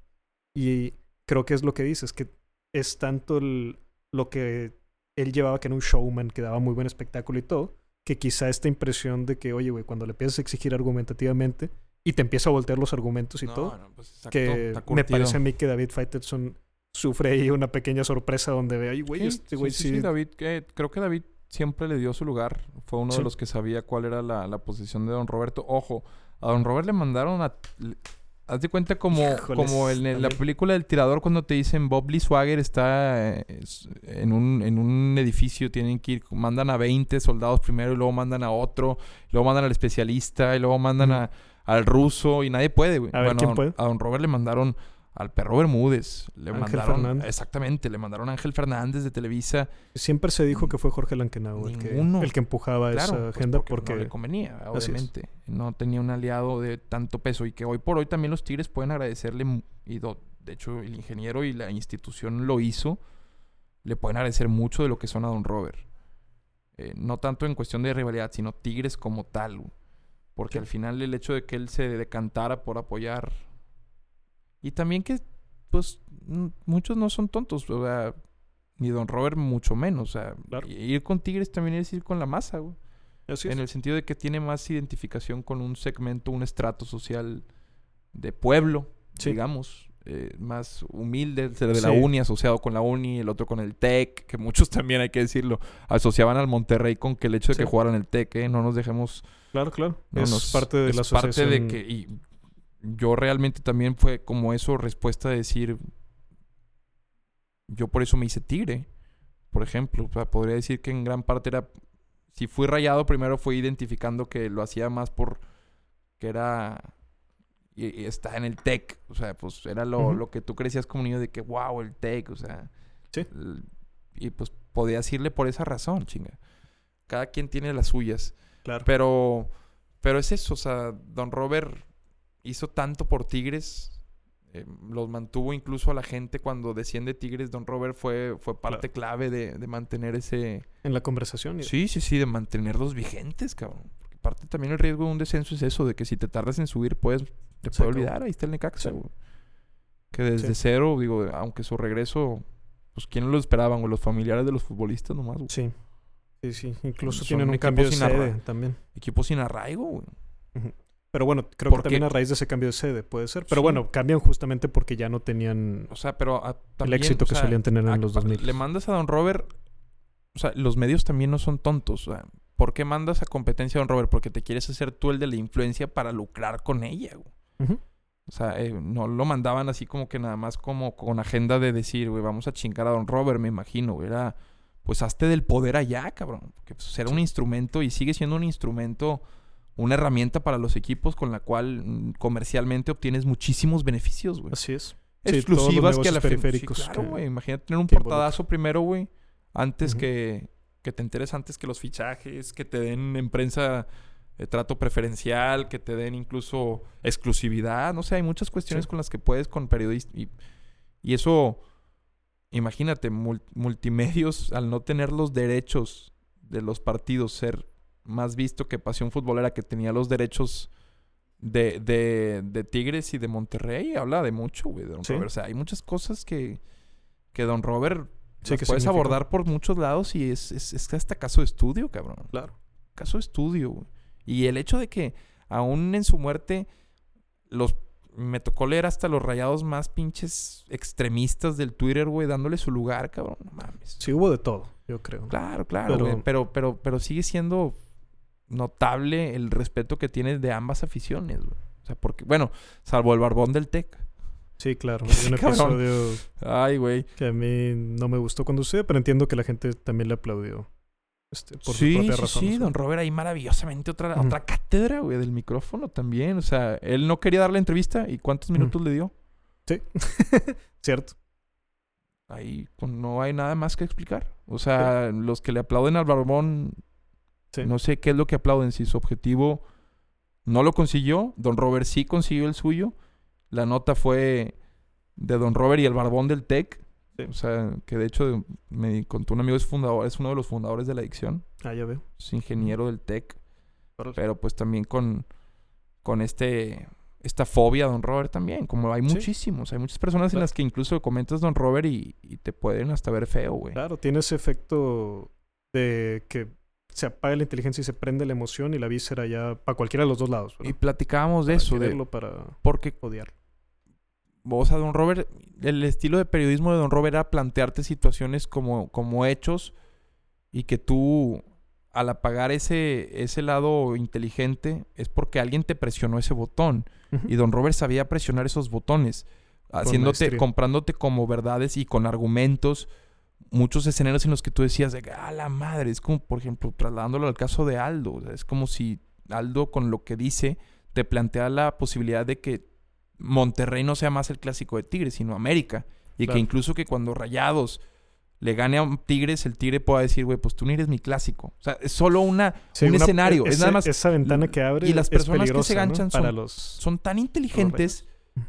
Y creo que es lo que dices, que es tanto el- lo que él llevaba, que era un showman, que daba muy buen espectáculo y todo, que quizá esta impresión de que, oye, güey, cuando le empiezas a exigir argumentativamente y te empieza a voltear los argumentos y todo, pues, que me parece a mí que David Feitelson sufre ahí una pequeña sorpresa donde ve, ay, güey, este güey sí, David, que- creo que David siempre le dio su lugar. Fue uno Sí. de los que sabía cuál era la, la posición de Don Roberto. Ojo, a Don Robert le mandaron a... Haz de cuenta como, Híjoles, como en el- la película del tirador cuando te dicen Bob Lee Swagger está eh, en, un, en un edificio, tienen que ir, mandan a 20 soldados primero y luego mandan a otro, luego mandan al especialista y luego mandan a- al ruso y nadie puede, güey. A ver, ¿quién don- puede? a Don Robert le mandaron al perro Bermúdez, le Ángel mandaron... Fernández. Exactamente, le mandaron a Ángel Fernández de Televisa. siempre se dijo que fue Jorge Lankenau el que, el que empujaba Claro, esa pues agenda porque, porque, no le convenía, obviamente. No tenía un aliado de tanto peso y que hoy por hoy también los Tigres pueden agradecerle y do- de hecho el ingeniero y la institución lo hizo, le pueden agradecer mucho de lo que son a Don Robert. Eh, no tanto en cuestión de rivalidad, sino Tigres como tal. Porque Sí. al final el hecho de que él se decantara por apoyar y también que pues muchos no son tontos, o sea, ni Don Robert mucho menos, o sea, Claro. ir con Tigres también es ir con la masa, güey. Así es. En el sentido de que tiene más identificación con un segmento, un estrato social de pueblo, Sí. digamos, eh, más humilde, el de la Sí. uni, asociado con la uni, el otro con el TEC, que muchos también, hay que decirlo, asociaban al Monterrey con que el hecho de Sí. que jugaran el TEC, ¿eh? no nos dejemos... Claro, claro. no es nos- parte de es la parte de que... Y yo realmente también fue como eso, respuesta de decir... Yo por eso me hice tigre, por ejemplo. O sea, podría decir que en gran parte era... Si fui rayado, primero fue identificando que lo hacía más por... Que era... Y, y está en el tech. O sea, pues era lo, lo que tú crecías como niño de que, wow, el tech. O sea... Sí. el- y pues podías irle por esa razón, chinga. Cada quien tiene las suyas. Claro. Pero, pero es eso, o sea, Don Robert hizo tanto por Tigres, eh, los mantuvo incluso a la gente cuando desciende Tigres, Don Robert fue, fue parte clave de, de mantener ese... En la conversación. Sí, sí, sí, de mantenerlos vigentes, cabrón. Porque parte también el riesgo de un descenso es eso, de que si te tardas en subir, puedes, te puede olvidar, ahí está el Necaxa, Sí. güey. Que desde Sí. cero, digo, aunque su regreso, pues ¿quién lo esperaban, güey? Los familiares de los futbolistas nomás, güey. Sí. Sí, sí. Incluso Son tienen un cambio de sede también. Equipo sin arraigo, güey. Pero bueno, creo que también a raíz de ese cambio de sede puede ser. Pero Sí. bueno, cambian justamente porque ya no tenían O sea, pero a- también, éxito o que sea, solían tener en a- los pa- 2000. Le mandas a Don Robert. O sea, los medios también no son tontos. O sea, ¿por qué mandas a competencia a Don Robert? Porque te quieres hacer tú el de la influencia para lucrar con ella, güey. O sea, eh, no lo mandaban así como que nada más como con agenda de decir, güey, vamos a chingar a Don Robert, me imagino, güey. Era, pues hazte del poder allá, cabrón. Porque pues, era un instrumento y sigue siendo un instrumento, una herramienta para los equipos con la cual mm, comercialmente obtienes muchísimos beneficios, güey. Así es. Sí, Exclusivas que a la sí, periféricos claro, que- güey. Imagínate tener un portadazo primero, güey. Antes que, que te enteres antes que los fichajes, que te den en prensa eh, trato preferencial, que te den incluso exclusividad. No sé, hay muchas cuestiones Sí. con las que puedes con periodistas. Y, y eso, imagínate, mul- multimedios, al no tener los derechos de los partidos, ser más visto que Pasión Futbolera, que tenía los derechos de, de, de Tigres y de Monterrey, habla de mucho, güey, de Don Sí. Robert. O sea, hay muchas cosas que, que Don Robert Sí, que puedes significa. abordar por muchos lados y es, es, es hasta caso de estudio, cabrón. Claro. Caso de estudio, güey. Y el hecho de que aún en su muerte los me tocó leer hasta los rayados más pinches extremistas del Twitter, güey, dándole su lugar, cabrón. No mames. Sí, hubo de todo, yo creo. Claro, claro, Pero- güey. Pero, pero, pero sigue siendo notable el respeto que tienes de ambas aficiones, güey. O sea, porque, bueno, salvo el barbón del Tec. Sí, claro. Sí, Hay un episodio Ay, güey. que a mí no me gustó cuando sucedió, pero entiendo que la gente también le aplaudió. Este, por sí, propias sí, sí, don Robert ahí maravillosamente otra, otra cátedra, güey, del micrófono también. O sea, él no quería dar la entrevista y ¿cuántos minutos le dio? Cierto. Ahí pues, no hay nada más que explicar. O sea, los que le aplauden al Barbón, Sí. no sé qué es lo que aplauden. Si su objetivo no lo consiguió, Don Robert sí consiguió el suyo. La nota fue de Don Robert y el Barbón del TEC. Sí. O sea, que de hecho me contó un amigo, es fundador, es uno de los fundadores de la adicción. Ah, ya veo. Es ingeniero del TEC. Pero pues también con, con este esta fobia Don Robert también. Como hay Sí. muchísimos. Hay muchas personas en las que incluso comentas Don Robert y, y te pueden hasta ver feo, güey. Claro, tiene ese efecto de que se apaga la inteligencia y se prende la emoción y la víscera ya para cualquiera de los dos lados. Y platicábamos de Para eso, de, para porque, odiarlo. o sea, Don Robert, el estilo de periodismo de Don Robert era plantearte situaciones como, como hechos y que tú, al apagar ese, ese lado inteligente, es porque alguien te presionó ese botón. Y Don Robert sabía presionar esos botones, haciéndote, comprándote como verdades y con argumentos. Muchos escenarios en los que tú decías, de, ah, la madre, es como, por ejemplo, trasladándolo al caso de Aldo. o sea, es como si Aldo, con lo que dice, te plantea la posibilidad de que Monterrey no sea más el clásico de Tigres, sino América. Y Claro. que incluso que cuando Rayados le gane a Tigres, el Tigre pueda decir, güey, pues tú no eres mi clásico. O sea, es solo una, Sí, un una- escenario. es ese- nada más Esa ventana que abre y las es personas que se ganchan son- los... son tan inteligentes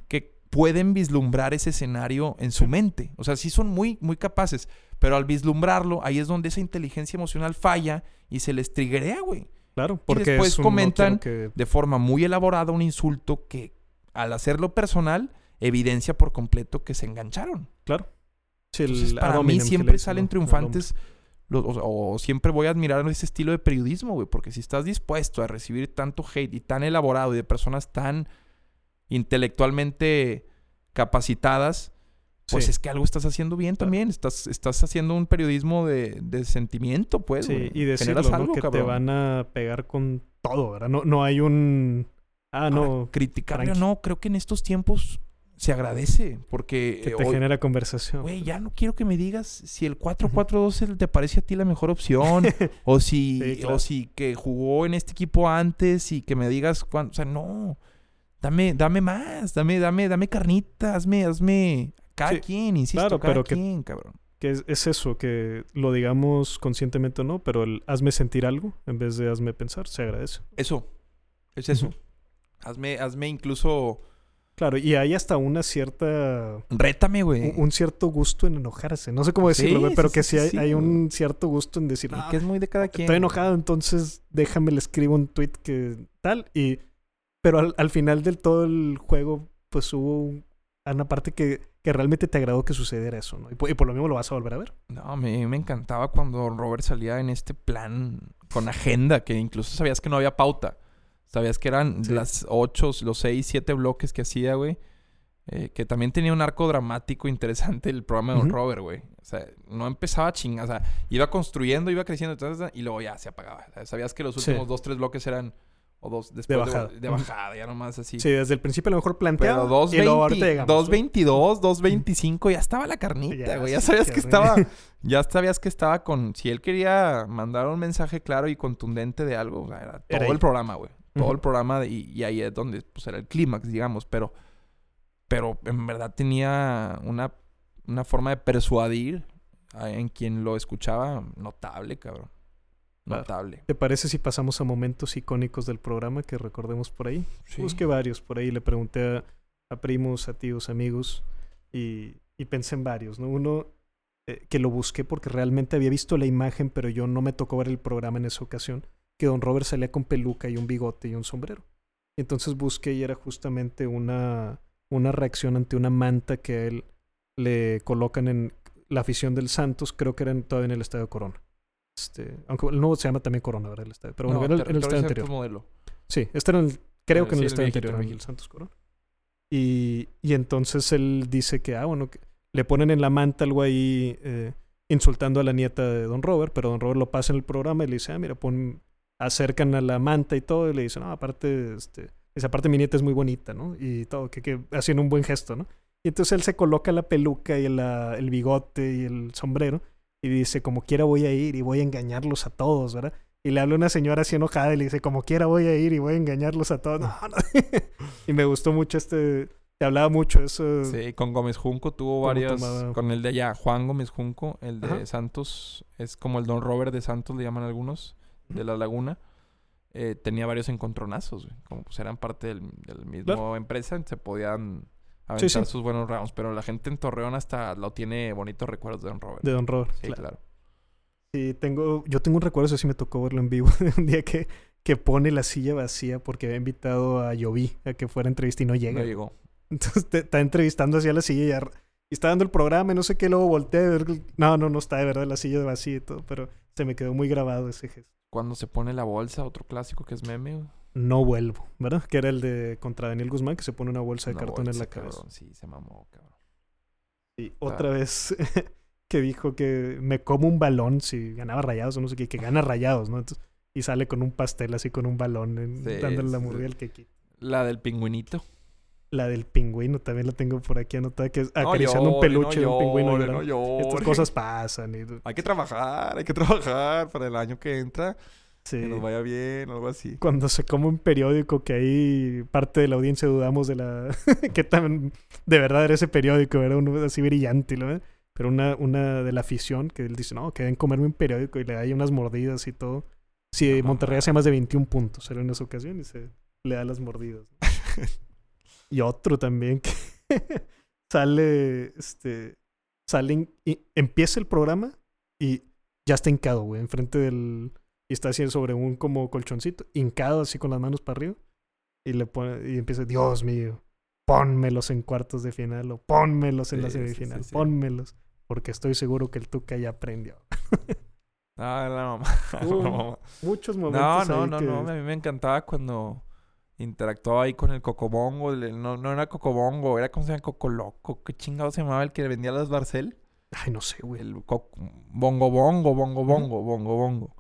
que pueden vislumbrar ese escenario en su mente. O sea, sí son muy, muy capaces. Pero al vislumbrarlo, ahí es donde esa inteligencia emocional falla y se les triguea, güey. Claro, porque después un comentan que- De forma muy elaborada un insulto que, al hacerlo personal, evidencia por completo que se engancharon. Claro. Sí, Entonces, para mí siempre salen triunfantes los- o, o siempre voy a admirar ese estilo de periodismo, güey, porque si estás dispuesto a recibir tanto hate y tan elaborado y de personas tan intelectualmente capacitadas, pues Sí. es que algo estás haciendo bien Claro. también. Estás, estás haciendo un periodismo de, de sentimiento, pues, Sí, y decirlo, Generas ¿no? algo, que te van a pegar con todo, ¿verdad? No, no hay un... Ah, Ahora, no, tranqui. no, creo que en estos tiempos se agradece, porque... que eh, te hoy- genera conversación. Güey, ya no quiero que me digas si el 4-4-2 te parece a ti la mejor opción. o si, Sí, claro. o si que jugó en este equipo antes y que me digas cuándo. O sea, no. Dame, dame más, dame, dame, dame carnita, hazme, hazme. Cada Sí, quien, insisto, claro, cada pero que- quien, cabrón. Que es, es eso, que lo digamos conscientemente o no, pero el hazme sentir algo en vez de hazme pensar, se agradece. Eso, es eso. Hazme, hazme incluso. Claro, y hay hasta una cierta... Rétame, güey. Un, un cierto gusto en enojarse. No sé cómo Sí, decirlo, güey, pero sí, que sí, hay, un cierto gusto en decir, Y "Ah, que es muy de cada quien. estoy enojado, entonces déjame le escribo un tweet que tal. Y, pero al, al final del todo el juego, pues hubo un- una parte que, que realmente te agradó que sucediera eso, ¿no? Y por, y por lo mismo lo vas a volver a ver. No, a mí me encantaba cuando Robert salía en este plan con agenda, que incluso sabías que no había pauta. Sabías que eran Sí. las ocho, los seis, siete bloques que hacía, güey. Eh, que también tenía un arco dramático interesante el programa de Don. Robert, güey. O sea, no empezaba a chingar. O sea, iba construyendo, iba creciendo, y luego ya se apagaba. O sea, sabías que los Sí. últimos dos, tres bloques eran... O dos después de bajada. De, bajada, ya nomás así. Sí, desde el principio a lo mejor planteaba. Pero y luego ahorita 2.20, llegamos. 2.22, 2.25, ya estaba la carnita, güey. Ya sí, sabías que estaba... Ya sabías que estaba con... Si él quería mandar un mensaje claro y contundente de algo, sea, era todo Era el ahí. programa, güey. Todo el programa de- y, y ahí es donde pues, era el clímax, digamos. Pero... Pero en verdad tenía una, una forma de persuadir a- en quien lo escuchaba notable, cabrón. Notable. ¿Te parece si pasamos a momentos icónicos del programa que recordemos por ahí? Sí. Busqué varios por ahí, le pregunté a, a primos, a tíos, amigos y, y pensé en varios, ¿no? Uno eh, que lo busqué porque realmente había visto la imagen, pero yo no me tocó ver el programa en esa ocasión, que Don Robert salía con peluca y un bigote y un sombrero. Entonces busqué y era justamente una, una reacción ante una manta que a él le colocan en la afición del Santos, creo que era todavía en el Estadio Corona. Este, aunque el nuevo se llama también Corona, ¿verdad? El estadio. Pero bueno, No, era el- en el estadio anterior. Modelo. Sí, este era el, creo Ah, que en el estadio anterior, el en el viejito. Santos Corona. Y, y entonces él dice que, ah, bueno, que le ponen en la manta algo ahí eh, insultando a la nieta de Don Robert, pero Don Robert lo pasa en el programa y le dice, ah, mira, pon, acercan a la manta y todo, y le dice, no, aparte, este, esa parte mi nieta es muy bonita, ¿no? Y todo, que, que haciendo un buen gesto, ¿no? Y entonces él se coloca la peluca y la- el bigote y el sombrero y dice, como quiera voy a ir y voy a engañarlos a todos, ¿verdad? Y le habla una señora así enojada y le dice, como quiera voy a ir y voy a engañarlos a todos. No, no. y me gustó mucho este, te hablaba mucho eso. Sí, con Gómez Junco tuvo tomaba- Con el de allá, Juan Gómez Junco, el de Ajá. Santos, es como el Don Robert de Santos, le llaman algunos, de la Laguna. Eh, tenía varios encontronazos, güey. Como pues eran parte del, del mismo Claro. empresa, se podían aventar sí. sus buenos rounds. Pero la gente en Torreón hasta lo tiene bonitos recuerdos de Don Robert. De Don Robert. sí, claro. claro. Sí, tengo, yo tengo un recuerdo, eso sí me tocó verlo en vivo, de un día que, que pone la silla vacía porque había invitado a Yovi a que fuera a entrevista y no llega. No llegó. Entonces te- está entrevistando hacia la silla y, está dando el programa y no sé qué, luego voltea ver. No, no, no está de verdad la silla vacía y todo, pero se me quedó muy grabado ese gesto. Cuando se pone la bolsa, otro clásico que es meme. No vuelvo, ¿verdad? Que era el de contra Daniel Guzmán, que se pone una bolsa de Una cartón en la cabeza. cabrón. Sí, se mamó, cabrón. Y otra vez que dijo que me como un balón si ganaba rayados o no sé qué, que gana rayados, ¿no? Entonces, y sale con un pastel así con un balón en- Sí, dándole la mordida al que. La del pingüinito. La del pingüino también la tengo por aquí anotada, que es No acariciando un peluche no de un pingüino. llorando. no Estas cosas pasan. Y, Hay que trabajar, hay que trabajar para el año que entra. Sí. Que nos vaya bien, algo así. Cuando se come un periódico que ahí parte de la audiencia dudamos de la... que tan de verdad era ese periódico, era uno así brillante, ¿no? Pero una, una de la afición que él dice, no, que deben comerme un periódico y le da ahí unas mordidas y todo. Sí, No Monterrey hace más de 21 puntos, era en esa ocasión y se le da las mordidas. ¿no? y otro también que sale, este, salen, y empieza el programa y ya está hincado, güey, enfrente del, y está así sobre un como colchoncito, hincado así con las manos para arriba, y le pone, y empieza, Dios mío, pónmelos en cuartos de final, o pónmelos en la Sí, semifinal, sí. pónmelos, porque estoy seguro que el Tuca ya aprendió. Ah, la mamá. Uh, la mamá. Muchos No, momentos no, ahí no, que- no. A mí me encantaba cuando interactuaba ahí con el Cocobongo. No, no era Cocobongo, era como se llama Cocoloco. ¿Qué chingado se llamaba el que le vendía las Barcel? Ay, no sé, güey. El Bongo Bongo, Bongo Bongo, Bongo Bongo.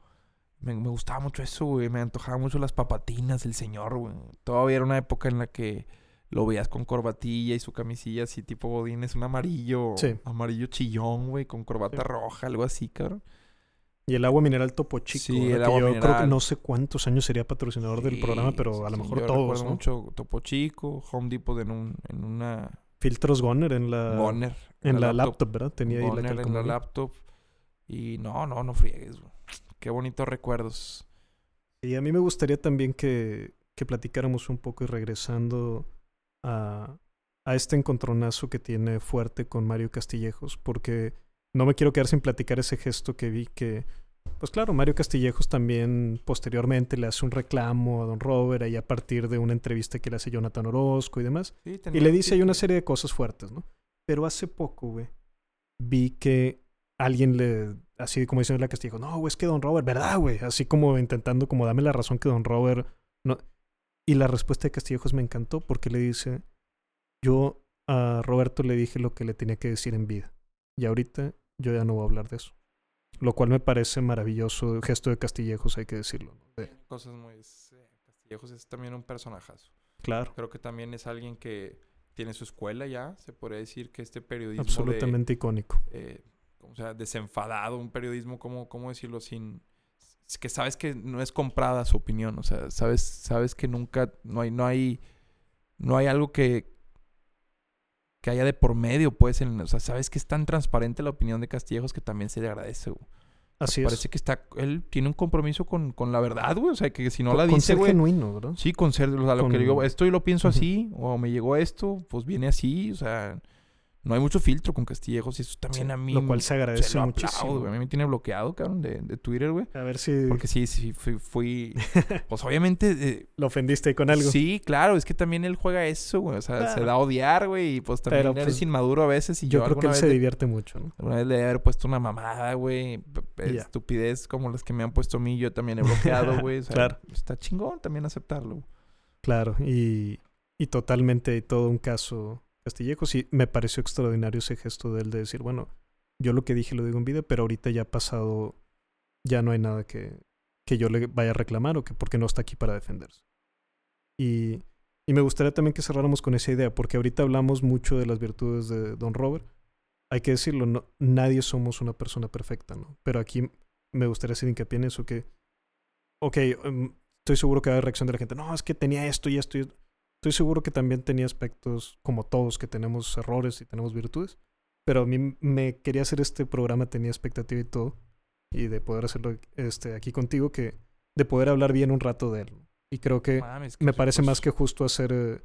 Me, me gustaba mucho eso, güey. Me antojaba mucho las papatinas del señor, güey. Todavía era una época en la que lo veías con corbatilla y su camisilla así tipo Godínez, un amarillo, Sí. amarillo chillón, güey, con corbata Sí. roja, algo así, cabrón. Y el agua mineral Topo Chico, Sí, el agua yo creo que no sé cuántos años sería patrocinador del programa, pero a lo mejor Yo todos, ¿no? mucho Topo Chico, Home Depot en, un, en una Filtros Goner en la, Goner. en la laptop, ¿verdad? Tenía ahí la Goner en la laptop. Y no, no, no friegues, güey. Qué bonitos recuerdos. Y a mí me gustaría también que, que platicáramos un poco y regresando a, a este encontronazo que tiene fuerte con Mario Castillejos, porque no me quiero quedar sin platicar ese gesto que vi que Pues claro, Mario Castillejos también posteriormente le hace un reclamo a Don Robert ahí a partir de una entrevista que le hace Jonathan Orozco y demás. Sí, Y le dice ahí una serie de cosas fuertes, ¿no? Pero hace poco, güey, vi que alguien le, así como diciendo a Castillo, no, güey, es que Don Robert, ¿verdad, güey? Así como intentando como dame la razón que Don Robert no. Y la respuesta de Castillejos me encantó porque le dice, yo a Roberto le dije lo que le tenía que decir en vida. Y ahorita yo ya no voy a hablar de eso. Lo cual me parece maravilloso, el gesto de Castillejos, hay que decirlo. cosas muy... eh, Castillejos es también un personajazo. claro, Creo que también es alguien que tiene su escuela ya. Se podría decir que este periodismo de, absolutamente icónico. eh, o sea, desenfadado, un periodismo, ¿cómo, cómo decirlo? Sin... es que sabes que no es comprada su opinión. O sea, sabes, sabes que nunca... No hay, no hay... No hay algo que... Que haya de por medio, pues. En, o sea, sabes que es tan transparente la opinión de Castillejos que también se le agradece, güey. Así Parece es. que está... Él tiene un compromiso con, con la verdad, güey. O sea, que si no Con- la con dice, ser güey... genuino, ¿verdad? Sí, con ser, o sea, lo que Con- digo, esto yo lo pienso así, o me llegó esto, pues viene así, o sea, no hay mucho filtro con Castillejos y eso también Sí, a mí Lo cual se se agradece lo muchísimo. aplaudo. A mí me tiene bloqueado, cabrón, de, de Twitter, güey. A ver si Porque sí, sí, fui, fui- pues obviamente, eh, lo ofendiste con algo. sí, claro, es que también él juega eso, güey, o sea, se da a odiar, güey, y pues también Pero, eres pues, inmaduro a veces y Yo yo, creo que él se le- divierte mucho, ¿no? Alguna vez le he haber puesto una mamada, güey. p- p- Y ya. Estupidez como las que me han puesto a mí, yo también he bloqueado, güey. O sea, Claro. Está chingón también aceptarlo. Claro, y, y totalmente todo un caso Castillejos. Y me pareció extraordinario ese gesto de él de decir, bueno, yo lo que dije lo digo en vida, pero ahorita ya ha pasado, ya no hay nada que, que yo le vaya a reclamar o que porque no está aquí para defenderse. Y, y me gustaría también que cerráramos con esa idea, porque ahorita hablamos mucho de las virtudes de Don Robert. Hay que decirlo, nadie somos una persona perfecta, ¿no? Pero aquí me gustaría hacer hincapié en eso, que, ok, em, estoy seguro que va a haber reacción de la gente, no, es que tenía esto y esto y esto. Estoy seguro que también tenía aspectos como todos, que tenemos errores y tenemos virtudes, pero a mí me quería hacer este programa, tenía expectativa y todo, y de poder hacerlo este, aquí contigo, que de poder hablar bien un rato de él. Y creo que Mames, me parece pues, más que justo hacer eh,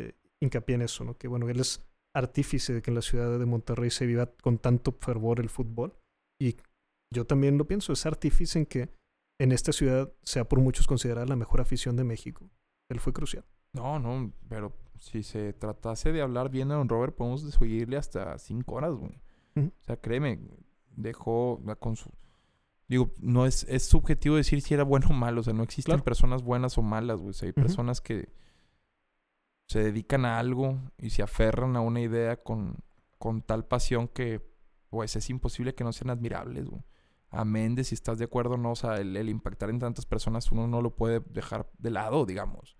eh, hincapié en eso, ¿no? Que bueno, él es artífice de que en la ciudad de Monterrey se viva con tanto fervor el fútbol. Y yo también lo pienso, es artífice en que en esta ciudad sea por muchos considerada la mejor afición de México. Él fue crucial. No, no, pero si se tratase de hablar bien de Don Robert, podemos seguirle hasta cinco horas, güey. O sea, créeme, dejó la con su... Digo, no es, es subjetivo decir si era bueno o malo. O sea, no existen Claro. personas buenas o malas, güey. O sea, hay personas que se dedican a algo y se aferran a una idea con, con tal pasión que, pues, es imposible que no sean admirables, güey. Amén de si estás de acuerdo o no. O sea, el, el impactar en tantas personas uno no lo puede dejar de lado, digamos.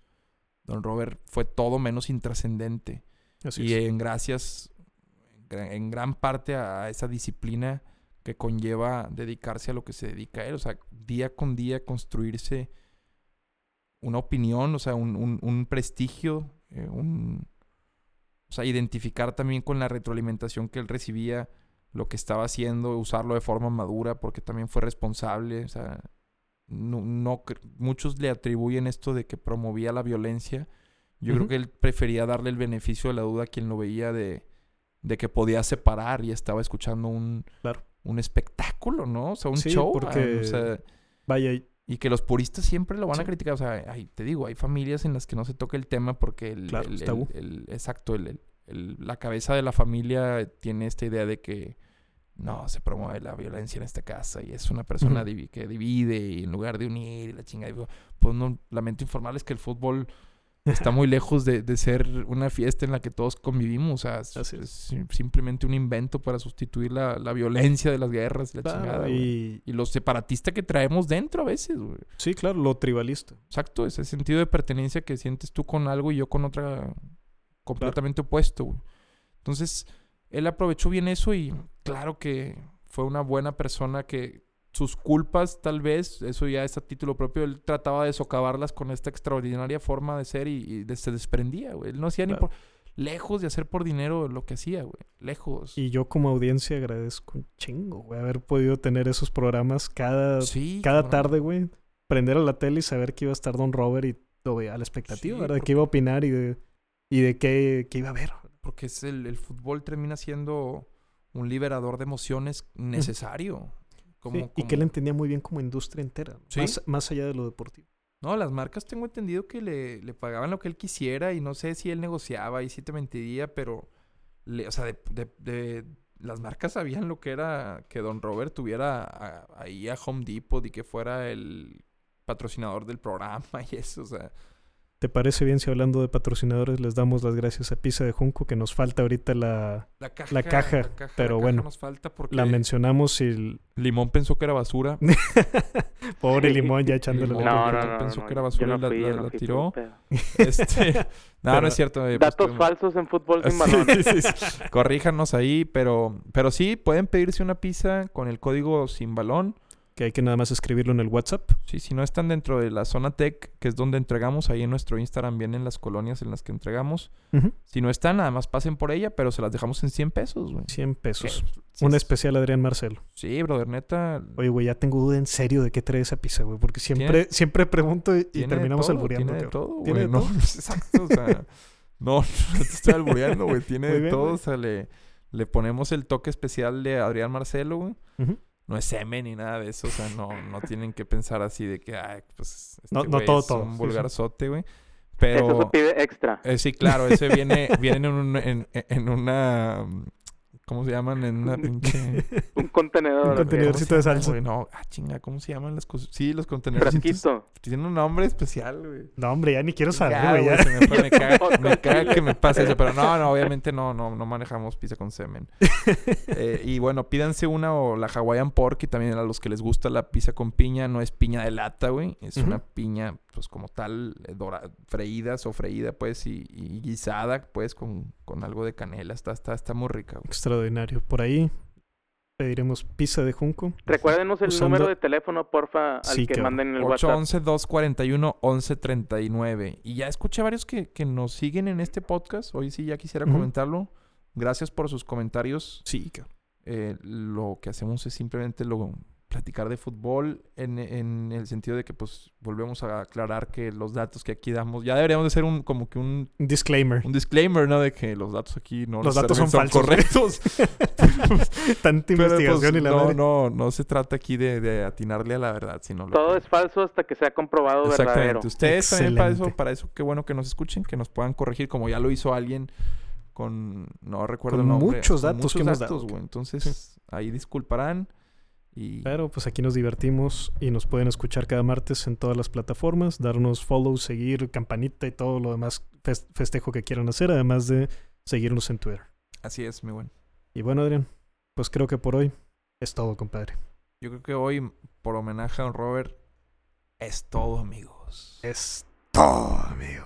Don Robert fue todo menos intrascendente. Así Y es. en gracias, en gran- parte a esa disciplina que conlleva dedicarse a lo que se dedica a él. O sea, día con día construirse una opinión, o sea, un, un- un prestigio, eh, un... O sea, identificar también con la retroalimentación que él recibía lo que estaba haciendo, usarlo de forma madura, porque también fue responsable. O sea, no, no muchos le atribuyen esto de que promovía la violencia. Yo creo que él prefería darle el beneficio de la duda a quien lo veía de, de que podía separar y estaba escuchando un, Claro. un espectáculo, ¿no? O sea, un Sí, show. porque- ah, o sea, Vaya, y- que los puristas siempre lo van a criticar. O sea, ay, te digo, hay familias en las que no se toca el tema porque el, Claro, el- el- exacto, la cabeza de la familia tiene esta idea de que no, se promueve la violencia en esta casa y es una persona divi- que divide y en lugar de unir y la chingada. digo, Pues no, lamento informarles que el fútbol está muy lejos de, de ser una fiesta en la que todos convivimos. O sea, es, simplemente un invento para sustituir la, la violencia de las guerras y la claro, chingada. y Y lo separatista que traemos dentro a veces, güey. sí, claro, lo tribalista. Exacto, ese sentido de pertenencia que sientes tú con algo y yo con otra completamente opuesto, güey. Entonces, él aprovechó bien eso y claro que fue una buena persona que sus culpas, tal vez, eso ya es a título propio, él trataba de socavarlas con esta extraordinaria forma de ser y, se desprendía, güey. Él no hacía ni por... Lejos de hacer por dinero lo que hacía, güey. Lejos. Y yo como audiencia agradezco un chingo, güey, haber podido tener esos programas cada, sí, cada cabrón. tarde, güey. Prender a la tele y saber que iba a estar Don Robert y a la expectativa, Sí, ¿verdad? De porque- qué iba a opinar y de, y de qué, qué iba a ver. Porque es el, el fútbol termina siendo un liberador de emociones necesario. como, Sí, Y que él entendía muy bien como industria entera, Sí. más, más allá de lo deportivo. No, las marcas tengo entendido que le, le pagaban lo que él quisiera y no sé si él negociaba y si te mentiría, pero, le- o sea, de, de- de- las marcas sabían lo que era que Don Robert tuviera a- ahí a Home Depot y que fuera el patrocinador del programa y eso, o sea, ¿Te parece bien si hablando de patrocinadores les damos las gracias a Pisa de Junco, que nos falta ahorita la, la caja, La caja, pero bueno, nos falta porque la mencionamos y el Limón pensó que era basura. pobre. Limón ya echándole Limón. la No, no, no. pensó no, que era basura no y la- fui, la- yo no la fui, tiró. Este, no, no es cierto. eh, pues, Datos falsos en fútbol sin Sí, balón. sí, sí. Corríjanos ahí, pero, pero sí, pueden pedirse una pizza con el código sin balón. Que hay que nada más escribirlo en el WhatsApp. Sí, si no están dentro de la zona tech, que es donde entregamos, ahí en nuestro Instagram vienen las colonias en las que entregamos. Si no están, nada más pasen por ella, pero se las dejamos en 100 pesos, güey. 100 Que, pesos. sí Un es- especial Adrián Marcelo. Sí, brother, neta. Oye, güey, ya tengo duda en serio de qué trae esa pizza, güey. Porque siempre, siempre pregunto y, y tiene de terminamos todo, albureando, Tiene de todo, ¿Tiene de No, todo? exacto, o sea... No, no te estoy albureando, güey. Tiene Muy de bien, todo, güey. o sea, le, le ponemos el toque especial de Adrián Marcelo, güey. Ujú. No es semen ni nada de eso, o sea, no, no tienen que pensar así de que, ay, pues, este No- no todo, es todo, un vulgarzote, güey. Eso se Pero, pide extra. eh, sí, claro, ese viene, viene en, un- en, en una, ¿cómo se llaman? En una pinche... Un contenedor. Un contenedorcito ¿cómo de salsa. güey? No, ah, chinga, ¿cómo se llaman las cosas? Sí, los contenedores. Frasquito. Tienen un nombre especial, güey. No, hombre, ya ni quiero saber, Ya, güey. güey, ya. se me, fue, me caga, Otro me caga chile. que me pase eso, pero no, no, obviamente no, no, no manejamos pizza con semen. Eh, y bueno, pídanse una o la Hawaiian Pork y también a los que les gusta la pizza con piña, no es piña de lata, güey, es una piña, pues como tal, eh, dora- freída, sofreída, pues, y, y guisada, pues, con, con algo de canela, está, está, está muy rica, güey. Extraordinario. Por ahí pediremos pizza de Junco. Recuérdenos el Usando- número de teléfono, porfa, al Sí, que cabrón. manden el WhatsApp. 811-241-1139. Y ya escuché varios que, que nos siguen en este podcast. Hoy sí ya quisiera comentarlo. Gracias por sus comentarios. Sí, cabrón. Eh, lo que hacemos es simplemente lo, platicar de fútbol en, en el sentido de que pues volvemos a aclarar que los datos que aquí damos ya deberíamos de ser un como que un, disclaimer. un disclaimer, ¿no? De que los datos aquí no Los datos necesariamente son correctos. Tanta Pero, pues, investigación y la no, madre. no, no se trata aquí de, de atinarle a la verdad, sino lo Todo que- es falso hasta que sea comprobado verdadero. Exactamente. Ustedes también para eso, para eso, qué bueno que nos escuchen, que nos puedan corregir, como ya lo hizo alguien con, no recuerdo Con el nombre. muchos con datos muchos que hemos datos, dado. güey. Entonces, ahí disculparán. Y Pero pues aquí nos divertimos y nos pueden escuchar cada martes en todas las plataformas, darnos follow, seguir, campanita y todo lo demás fes- festejo que quieran hacer, además de seguirnos en Twitter. así es, mi buen. Y bueno, Adrián, pues creo que por hoy es todo, compadre. Yo creo que hoy, por homenaje a don Robert, es todo, amigos. Es todo, amigo.